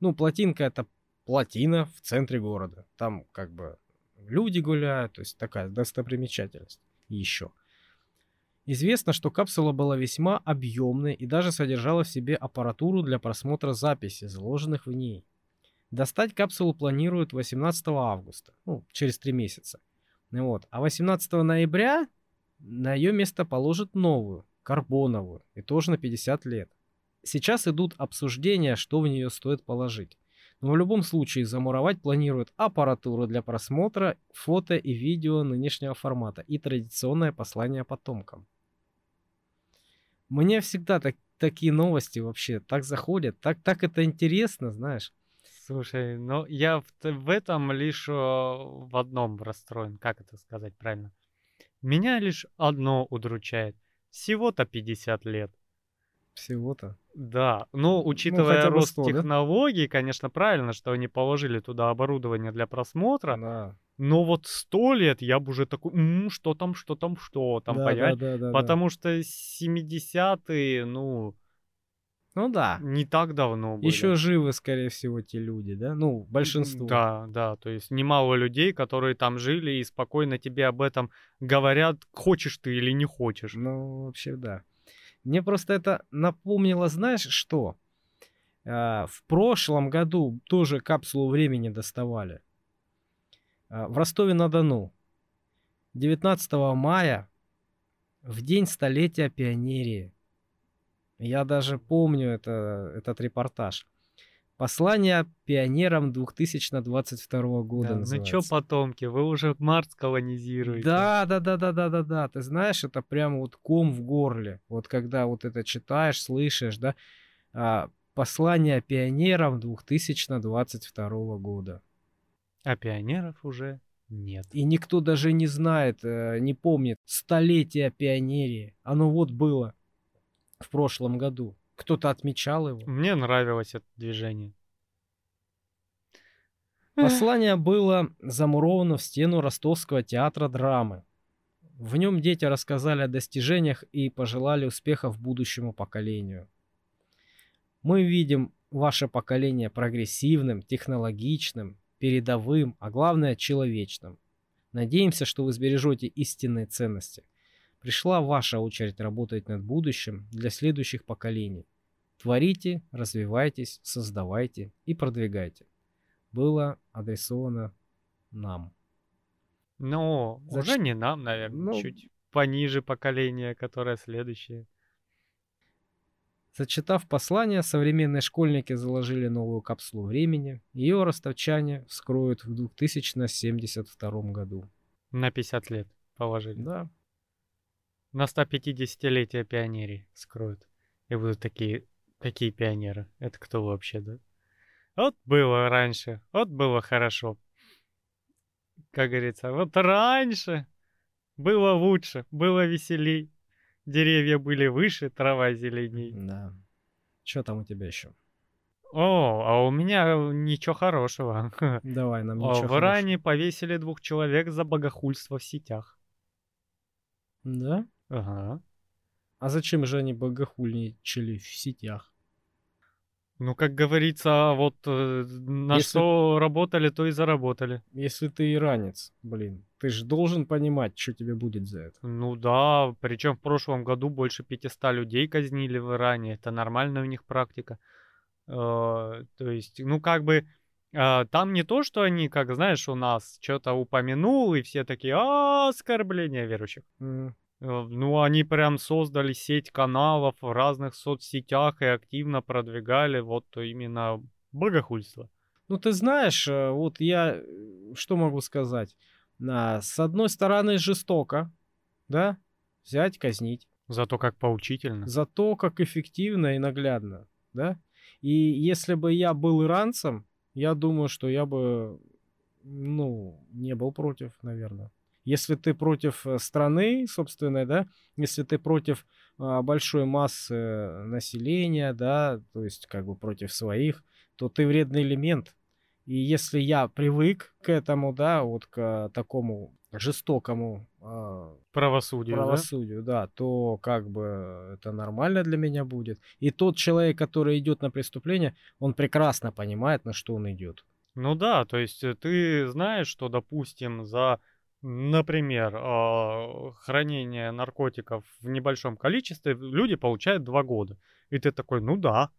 Speaker 2: Ну, плотинка это плотина в центре города. Там как бы люди гуляют, то есть такая достопримечательность еще. Известно, что капсула была весьма объемной и даже содержала в себе аппаратуру для просмотра записей, заложенных в ней. Достать капсулу планируют 18 августа, ну, через три месяца. Вот. А 18 ноября на ее место положат новую, карбоновую, и тоже на 50 лет. Сейчас идут обсуждения, что в нее стоит положить. Но в любом случае замуровать планируют аппаратуру для просмотра, фото и видео нынешнего формата и традиционное послание потомкам. Мне всегда так, такие новости вообще так заходят, так, так это интересно, знаешь.
Speaker 1: Слушай, ну я в, в этом лишь в одном расстроен. Как это сказать правильно? Меня лишь одно удручает. Всего-то 50 лет.
Speaker 2: Всего-то.
Speaker 1: Да, ну, учитывая
Speaker 2: хотя бы
Speaker 1: рост
Speaker 2: 100, да?
Speaker 1: технологий, конечно, правильно, что они положили туда оборудование для просмотра.
Speaker 2: Да.
Speaker 1: Но вот сто лет я бы уже такой, «М, что там, что там, что там,
Speaker 2: да,
Speaker 1: понимаешь?
Speaker 2: да, да, да, да.
Speaker 1: Потому что 70-е, ну,
Speaker 2: Ну да.
Speaker 1: не так давно были.
Speaker 2: Еще живы, скорее всего, те люди, да? Ну, большинство.
Speaker 1: Да, да, то есть немало людей, которые там жили и спокойно тебе об этом говорят, хочешь ты или не хочешь.
Speaker 2: Ну, вообще, да. Мне просто это напомнило, знаешь, что? А, в прошлом году тоже капсулу времени доставали. А, в Ростове-на-Дону. 19 мая, в день столетия пионерии. Я даже помню это, этот репортаж. Послание пионерам 2022 года
Speaker 1: Да, ну чё, потомки, вы уже Марс колонизируете.
Speaker 2: Да, да, да, да, да, да, да. Ты знаешь, это прям вот ком в горле. Вот когда вот это читаешь, слышишь, да, а, послание пионерам 2022 года.
Speaker 1: А пионеров уже нет.
Speaker 2: И никто даже не знает, э, не помнит столетие пионерии. Оно вот было в прошлом году. Кто-то отмечал его.
Speaker 1: Мне нравилось это движение.
Speaker 2: Послание было замуровано в стену Ростовского театра драмы. В нем дети рассказали о достижениях и пожелали успехов будущему поколению. Мы видим ваше поколение прогрессивным, технологичным, передовым, а главное человечным. Надеемся, что вы сбережете истинные ценности. Пришла ваша очередь работать над будущим для следующих поколений. Творите, развивайтесь, создавайте и продвигайте было адресовано нам.
Speaker 1: Ну,
Speaker 2: За
Speaker 1: уже не нам, наверное,
Speaker 2: Ну-
Speaker 1: чуть пониже поколение, которое следующее.
Speaker 2: Зачитав послание, современные школьники заложили новую капсулу времени. Ее ростовчане вскроют в 2072 году.
Speaker 1: На 50 лет положили.
Speaker 2: Да,
Speaker 1: На 150-летие пионерии скроют. И будут такие, какие пионеры? Это кто вообще, да? Вот было раньше, вот было хорошо. Как говорится, вот раньше было лучше, было веселей. Деревья были выше, трава зеленей.
Speaker 2: да. Что там у тебя еще?
Speaker 1: О, а у меня ничего хорошего.
Speaker 2: Давай нам
Speaker 1: О,
Speaker 2: ничего
Speaker 1: В Иране повесили двух человек за богохульство в сетях.
Speaker 2: Да?
Speaker 1: Ага.
Speaker 2: А зачем же они богохульничали в сетях?
Speaker 1: Ну, как говорится, вот э, на
Speaker 2: Если-
Speaker 1: что работали, то и заработали.
Speaker 2: Если ты иранец, блин, ты же должен понимать, что тебе будет за это.
Speaker 1: Ну да, причем в прошлом году больше 500 людей казнили в Иране. Это нормальная у них практика. Э, То есть, ну как бы э, там не то, что они, как знаешь, у нас что-то упомянул, и все такие, а, оскорбление верующих.
Speaker 2: М,
Speaker 1: Ну, они прям создали сеть каналов в разных соцсетях и активно продвигали вот именно богохульство.
Speaker 2: Ну, ты знаешь, э, вот я э, что могу сказать? А, С одной стороны, жестоко, да, взять, казнить.
Speaker 1: Зато как поучительно.
Speaker 2: За то, как эффективно и наглядно, да? И если бы я был иранцем, я думаю, что я бы, ну, не был против, наверное. Если ты против э, страны собственной, да, если ты против а, большой массы э, населения, да, то есть как бы против своих, то ты вредный элемент. И если я привык к этому, да, вот к такому жестокому а,
Speaker 1: Правосудие, да?
Speaker 2: правосудию, да, то как бы это нормально для меня будет. И тот человек, который идет на преступление, он прекрасно понимает, на что он идет.
Speaker 1: Ну да, то есть э, ты знаешь, что, допустим, за, например, а, хранение наркотиков в небольшом количестве люди получают 2 года. И ты такой, ну да.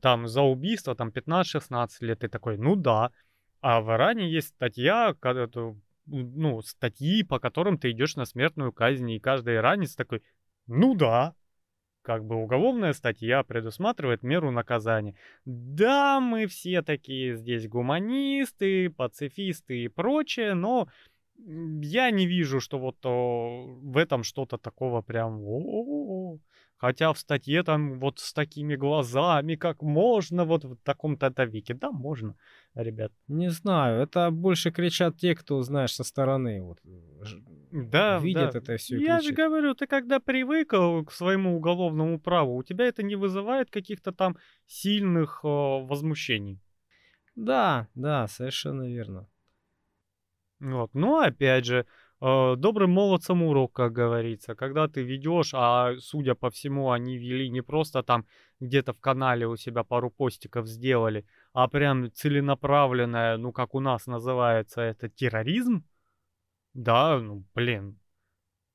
Speaker 1: Там за убийство там 15-16 лет, ты такой, ну да. А в Иране есть статья, ну, статьи, по которым ты идешь на смертную казнь, и каждый иранец такой, ну да. Как бы уголовная статья предусматривает меру наказания. Да, мы все такие здесь гуманисты, пацифисты и прочее, но я не вижу, что вот о, в этом что-то такого прям... «О-о-о». Хотя в статье там вот с такими глазами, как можно вот в таком-то веке. Да, можно, ребят.
Speaker 2: Не знаю, это больше кричат те, кто, знаешь, со стороны вот
Speaker 1: Да,
Speaker 2: видят
Speaker 1: да.
Speaker 2: это все.
Speaker 1: Я же говорю, ты когда привык к своему уголовному праву, у тебя это не вызывает каких-то там сильных э, возмущений.
Speaker 2: Да, да, совершенно верно.
Speaker 1: Вот. Но опять же, э, добрым молодцам урок, как говорится. Когда ты ведешь, а судя по всему, они вели не просто там где-то в канале у себя пару постиков сделали, а прям целенаправленное, ну как у нас называется, это терроризм. Да, ну блин.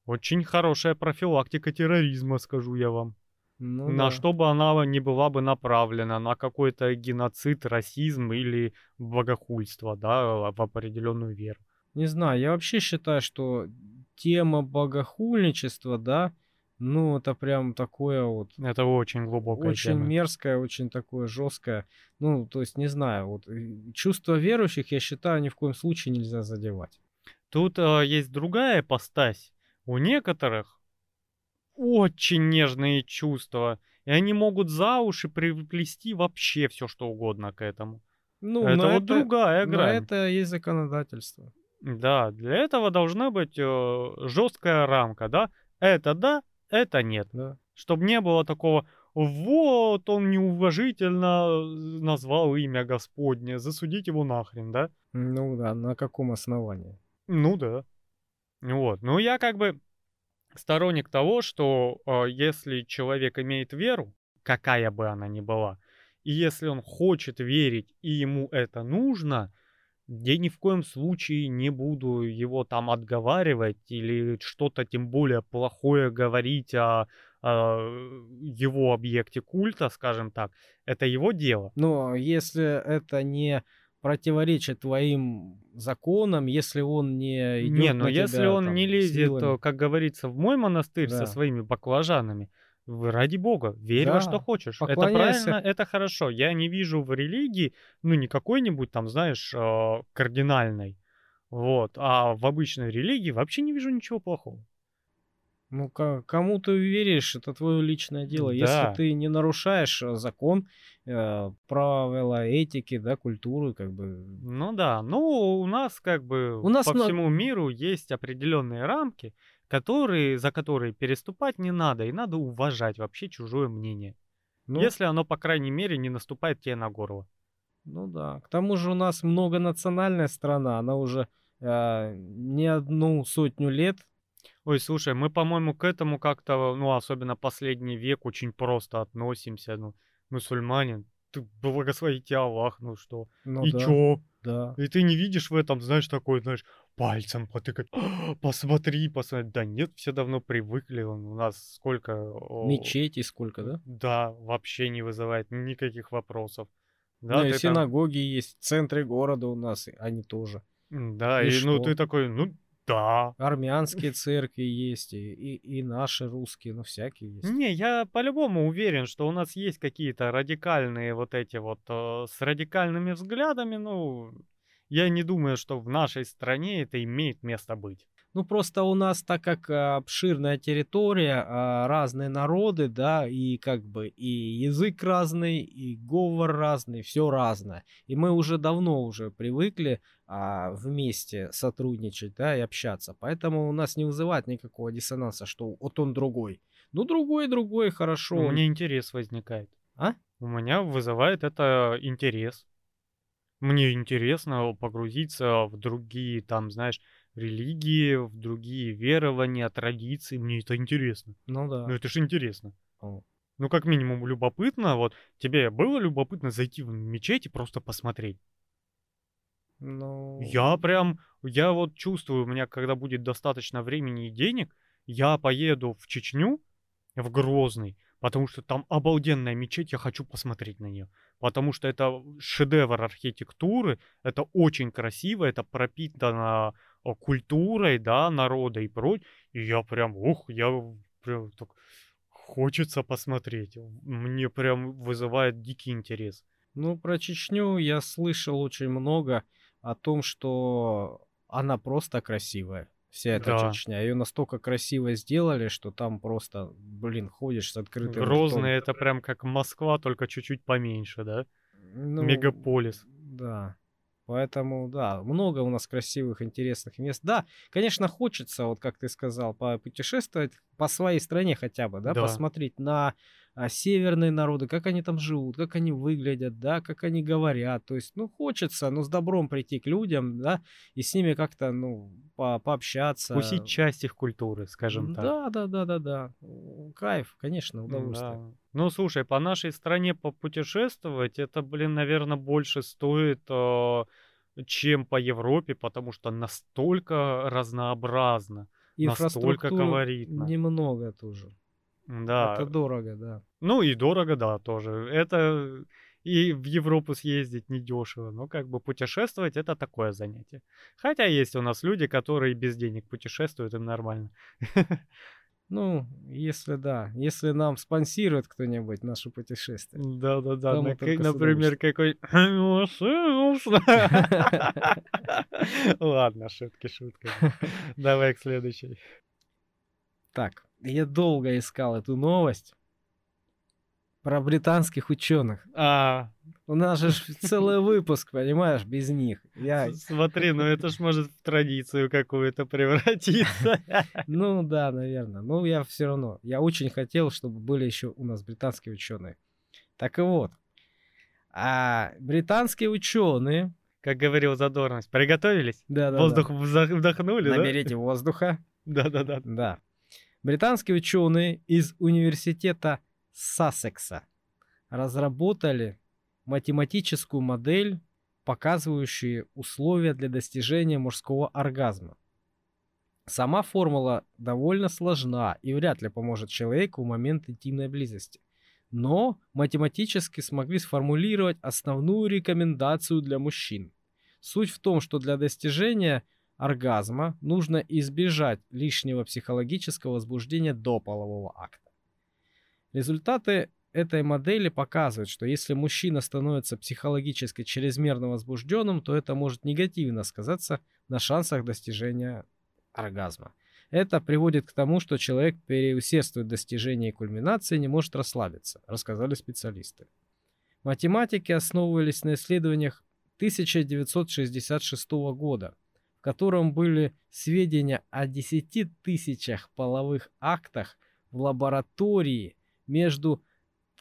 Speaker 1: Очень хорошая профилактика терроризма, скажу я вам.
Speaker 2: Ну,
Speaker 1: на
Speaker 2: да.
Speaker 1: что бы она не была бы направлена, на какой-то геноцид, расизм или богохульство, да, в определенную веру.
Speaker 2: Не знаю, я вообще считаю, что тема богохульничества, да, ну, это прям такое вот
Speaker 1: Это очень глубокая
Speaker 2: очень
Speaker 1: тема.
Speaker 2: мерзкое, очень такое жесткое. Ну, то есть, не знаю, вот э, чувства верующих, я считаю, ни в коем случае нельзя задевать.
Speaker 1: Тут э, есть другая постась. У некоторых очень нежные чувства, и они могут за уши приплести вообще все, что угодно к этому.
Speaker 2: Ну,
Speaker 1: это вот другая
Speaker 2: на
Speaker 1: грань.
Speaker 2: это есть законодательство.
Speaker 1: Да, для этого должна быть э, жесткая рамка, да? Это да, это нет.
Speaker 2: Да.
Speaker 1: Чтобы не было такого, вот он неуважительно назвал имя Господне, засудить его нахрен, да?
Speaker 2: Ну да, на каком основании?
Speaker 1: Ну да. Вот. Ну я как бы сторонник того, что э, если человек имеет веру, какая бы она ни была, и если он хочет верить, и ему это нужно, я ни в коем случае не буду его там отговаривать или что-то тем более плохое говорить о, о его объекте культа, скажем так. Это его дело.
Speaker 2: Но если это не противоречит твоим законам, если он не идет
Speaker 1: Не, но если
Speaker 2: тебя,
Speaker 1: он
Speaker 2: там,
Speaker 1: не лезет,
Speaker 2: силами.
Speaker 1: э, как говорится, в мой монастырь со
Speaker 2: Да.
Speaker 1: своими баклажанами, ради бога, верь во что
Speaker 2: Да,
Speaker 1: хочешь. Это правильно, это хорошо. Я не вижу в религии, ну, не какой-нибудь там, знаешь, э, кардинальной, вот, а в обычной религии вообще не вижу ничего плохого.
Speaker 2: Ну, кому ты веришь, это твое личное дело.
Speaker 1: Да.
Speaker 2: Если ты не нарушаешь э, закон, э, правила этики, да, культуры, как бы.
Speaker 1: Ну да, ну у нас как бы
Speaker 2: У нас
Speaker 1: по
Speaker 2: мно-
Speaker 1: всему миру есть определенные рамки, которые, за которые переступать не надо, и надо уважать вообще чужое мнение.
Speaker 2: Ну,
Speaker 1: Если оно, по крайней мере, не наступает тебе на горло.
Speaker 2: ну да. К тому же у нас многонациональная страна, она уже э, не одну сотню лет.
Speaker 1: Ой, слушай, мы, по-моему, к этому как-то, ну, особенно последний век, очень просто относимся. Ну, мусульманин, ты благословите Аллах, ну что?
Speaker 2: Ну
Speaker 1: И
Speaker 2: да,
Speaker 1: чё?
Speaker 2: да.
Speaker 1: И ты не видишь в этом, знаешь, такой, знаешь, пальцем потыкать. «А, Посмотри, посмотри. Да нет, все давно привыкли. Он У нас сколько...
Speaker 2: Мечети сколько, да?
Speaker 1: Да, вообще не вызывает никаких вопросов.
Speaker 2: Ну
Speaker 1: Да,
Speaker 2: и
Speaker 1: ты там-
Speaker 2: синагоги есть, в центре города у нас, и они тоже.
Speaker 1: Да,
Speaker 2: И
Speaker 1: и, ну ты такой, ну да.
Speaker 2: Армянские церкви есть, и, и, и наши русские, ну всякие есть.
Speaker 1: Не, я по-любому уверен, что у нас есть какие-то радикальные вот эти вот э, с радикальными взглядами, ну, я не думаю, что в нашей стране это имеет место быть.
Speaker 2: Ну, просто у нас, так как а, обширная территория, а, разные народы, да, и как бы и язык разный, и говор разный, все разное. И мы уже давно уже привыкли а, вместе сотрудничать, да, и общаться. Поэтому у нас не вызывает никакого диссонанса, что вот он другой. Ну, другой, другой, хорошо.
Speaker 1: У меня интерес возникает.
Speaker 2: А?
Speaker 1: У меня вызывает это интерес. Мне интересно погрузиться в другие, там, знаешь, религии, в другие верования, традиции. Мне это интересно.
Speaker 2: Ну да.
Speaker 1: Ну это же интересно.
Speaker 2: О.
Speaker 1: Ну, как минимум, любопытно. Вот тебе было любопытно зайти в мечеть и просто посмотреть?
Speaker 2: Ну,
Speaker 1: Я прям, я вот чувствую, у меня, когда будет достаточно времени и денег, я поеду в Чечню, в Грозный, потому что там обалденная мечеть, я хочу посмотреть на нее. Потому что это шедевр архитектуры, это очень красиво, это пропитано о, культурой, да, народа и прочь. И я прям, ух, я прям так хочется посмотреть. Мне прям вызывает дикий интерес.
Speaker 2: Ну, про Чечню я слышал очень много о том, что она просто красивая. Вся эта
Speaker 1: Да.
Speaker 2: Чечня. Ее настолько красиво сделали, что там просто, блин, ходишь с открытым
Speaker 1: Грозный
Speaker 2: ртом.
Speaker 1: это прям как Москва, только чуть-чуть поменьше, да?
Speaker 2: Ну,
Speaker 1: Мегаполис.
Speaker 2: Да. Поэтому, да, много у нас красивых, интересных мест. Да, конечно, хочется, вот как ты сказал, путешествовать по своей стране хотя бы, да,
Speaker 1: Да.
Speaker 2: посмотреть на а, северные народы, как они там живут, как они выглядят, да, как они говорят. То есть, ну, хочется, ну, с добром прийти к людям, да, и с ними как-то, ну, по пообщаться.
Speaker 1: Вкусить часть их культуры, скажем так.
Speaker 2: Да, да, да, да, да. Кайф, конечно, удовольствие.
Speaker 1: Да. Ну, слушай, по нашей стране попутешествовать, это, блин, наверное, больше стоит, э, чем по Европе, потому что настолько разнообразно, настолько колоритно.
Speaker 2: немного тоже.
Speaker 1: Да.
Speaker 2: Это дорого, да.
Speaker 1: Ну и дорого, да, тоже. Это и в Европу съездить недешево. Но как бы путешествовать это такое занятие. Хотя есть у нас люди, которые без денег путешествуют, им нормально.
Speaker 2: Ну, если да, если нам спонсирует кто-нибудь наше путешествие.
Speaker 1: Да-да-да,
Speaker 2: Да, мы
Speaker 1: на-
Speaker 2: с
Speaker 1: например, какой... Ладно, шутки шутками. Давай к следующей.
Speaker 2: Так, я долго искал эту новость про британских ученых.
Speaker 1: А,
Speaker 2: У нас же целый выпуск, понимаешь, без них. Я,
Speaker 1: смотри, ну это ж может в традицию какую-то превратиться.
Speaker 2: ну да, наверное. Но я все равно, я очень хотел, чтобы были еще у нас британские ученые. Так и вот, а британские ученые,
Speaker 1: Как говорил Задорность, приготовились?
Speaker 2: да, да,
Speaker 1: Воздух вза- вдохнули, да?
Speaker 2: наберите воздуха.
Speaker 1: Да-да-да.
Speaker 2: Да. Британские ученые из университета Сассекса разработали математическую модель, показывающую условия для достижения мужского оргазма. Сама формула довольно сложна и вряд ли поможет человеку в момент интимной близости. Но математически смогли сформулировать основную рекомендацию для мужчин. Суть в том, что для достижения оргазма нужно избежать лишнего психологического возбуждения до полового акта. Результаты этой модели показывают, что если мужчина становится психологически чрезмерно возбужденным, то это может негативно сказаться на шансах достижения оргазма. Это приводит к тому, что человек переусердствует в достижении кульминации и не может расслабиться, рассказали специалисты. Математики основывались на исследованиях 1966 года, в котором были сведения о 10 тысячах половых актах в лаборатории между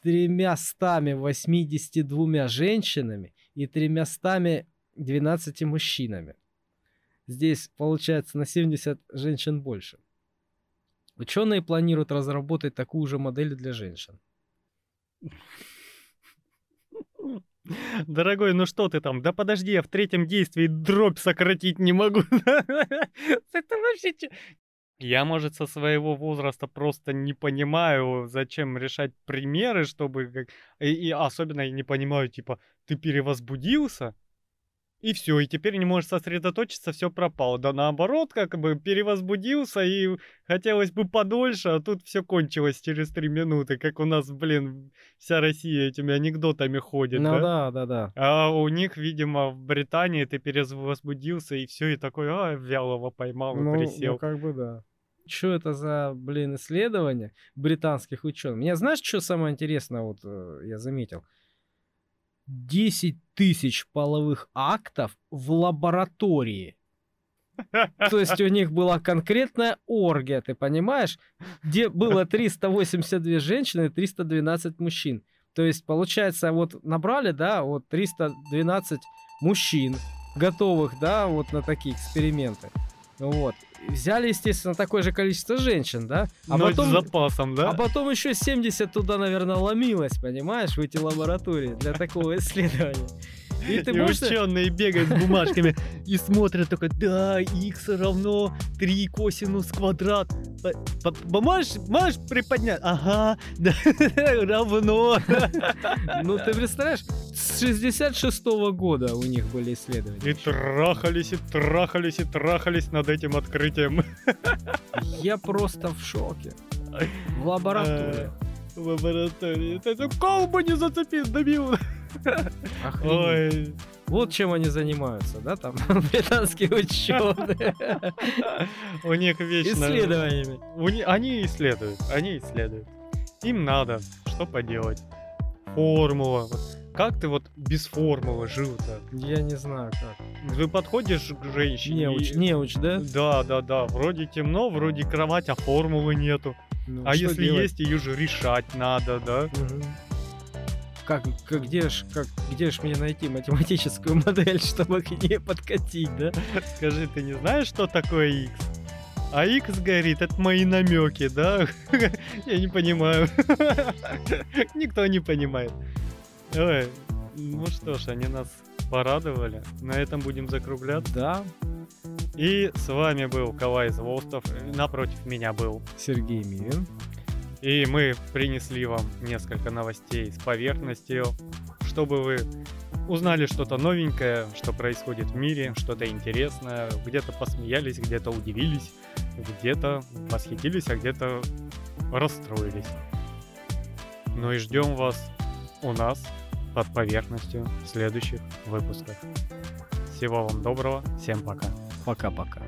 Speaker 2: 382 женщинами и 312 мужчинами. Здесь получается на 70 женщин больше. Ученые планируют разработать такую же модель для женщин.
Speaker 1: Дорогой, ну что ты там? Да подожди, я в третьем действии дробь сократить не могу. Это вообще... Я, может, со своего возраста просто не понимаю, зачем решать примеры, чтобы... И, и особенно я не понимаю, типа, ты перевозбудился, и все, и теперь не можешь сосредоточиться, все пропало. Да наоборот, как бы перевозбудился, и хотелось бы подольше, а тут все кончилось через три минуты, как у нас, блин, вся Россия этими анекдотами ходит,
Speaker 2: Ну
Speaker 1: да?
Speaker 2: да, да, да.
Speaker 1: А у них, видимо, в Британии ты перевозбудился, и все, и такой, а, вялого поймал и
Speaker 2: Ну, ну,
Speaker 1: присел.
Speaker 2: как бы да. Что это за, блин, исследование британских ученых? Мне знаешь, что самое интересное, вот э, я заметил? 10 тысяч половых актов в лаборатории. То есть у них была конкретная оргия, ты понимаешь? Где было 382 женщины и 312 мужчин. То есть, получается, вот набрали, да, вот 312 мужчин, готовых, да, вот на такие эксперименты. Вот. Взяли, естественно, такое же количество женщин, да? А
Speaker 1: Но
Speaker 2: потом,
Speaker 1: с запасом, да?
Speaker 2: а потом еще 70 туда, наверное, ломилось, понимаешь, в эти лаборатории для такого исследования. И ты
Speaker 1: и
Speaker 2: можешь...
Speaker 1: ученые бегают с бумажками и смотрят только, да, x равно 3 косинус квадрат. Можешь, можешь приподнять? Ага, да, равно.
Speaker 2: Ну, ты представляешь, с 66 года у них были исследования.
Speaker 1: И трахались, и трахались, и трахались над этим открытием.
Speaker 2: Я просто в шоке. В лаборатории.
Speaker 1: В лаборатории. Это колбу не зацепи, добил. Ой.
Speaker 2: Вот чем они занимаются, да, там, британские ученые.
Speaker 1: У них вечно...
Speaker 2: Исследованиями.
Speaker 1: Они исследуют, они исследуют. Им надо, что поделать. Формула. Как ты вот без формулы жил-то?
Speaker 2: Я не знаю как.
Speaker 1: Ты подходишь к женщине
Speaker 2: Неуч,
Speaker 1: и-
Speaker 2: неуч, да?
Speaker 1: Да, да, да. Вроде темно, вроде кровать, а формулы нету.
Speaker 2: Ну,
Speaker 1: а если
Speaker 2: делать?
Speaker 1: есть, ее же решать надо, да?
Speaker 2: Мгм. Как, как, где ж, как, где ж мне найти математическую модель, чтобы к ней подкатить, да?
Speaker 1: Скажи, ты не знаешь, что такое X? А X говорит, это мои намеки, да? Я не понимаю. Никто не понимает. Ой, ну что ж, они нас порадовали. На этом будем закругляться.
Speaker 2: Да,
Speaker 1: И с вами был Калай Звостов. Напротив меня был.
Speaker 2: Сергей Мивин.
Speaker 1: И мы принесли вам несколько новостей с поверхностью, чтобы вы узнали что-то новенькое, что происходит в мире, что-то интересное, где-то посмеялись, где-то удивились, где-то восхитились, а где-то расстроились. Ну и ждем вас у нас под поверхностью в следующих выпусках. Всего вам доброго, всем пока.
Speaker 2: Пока-пока.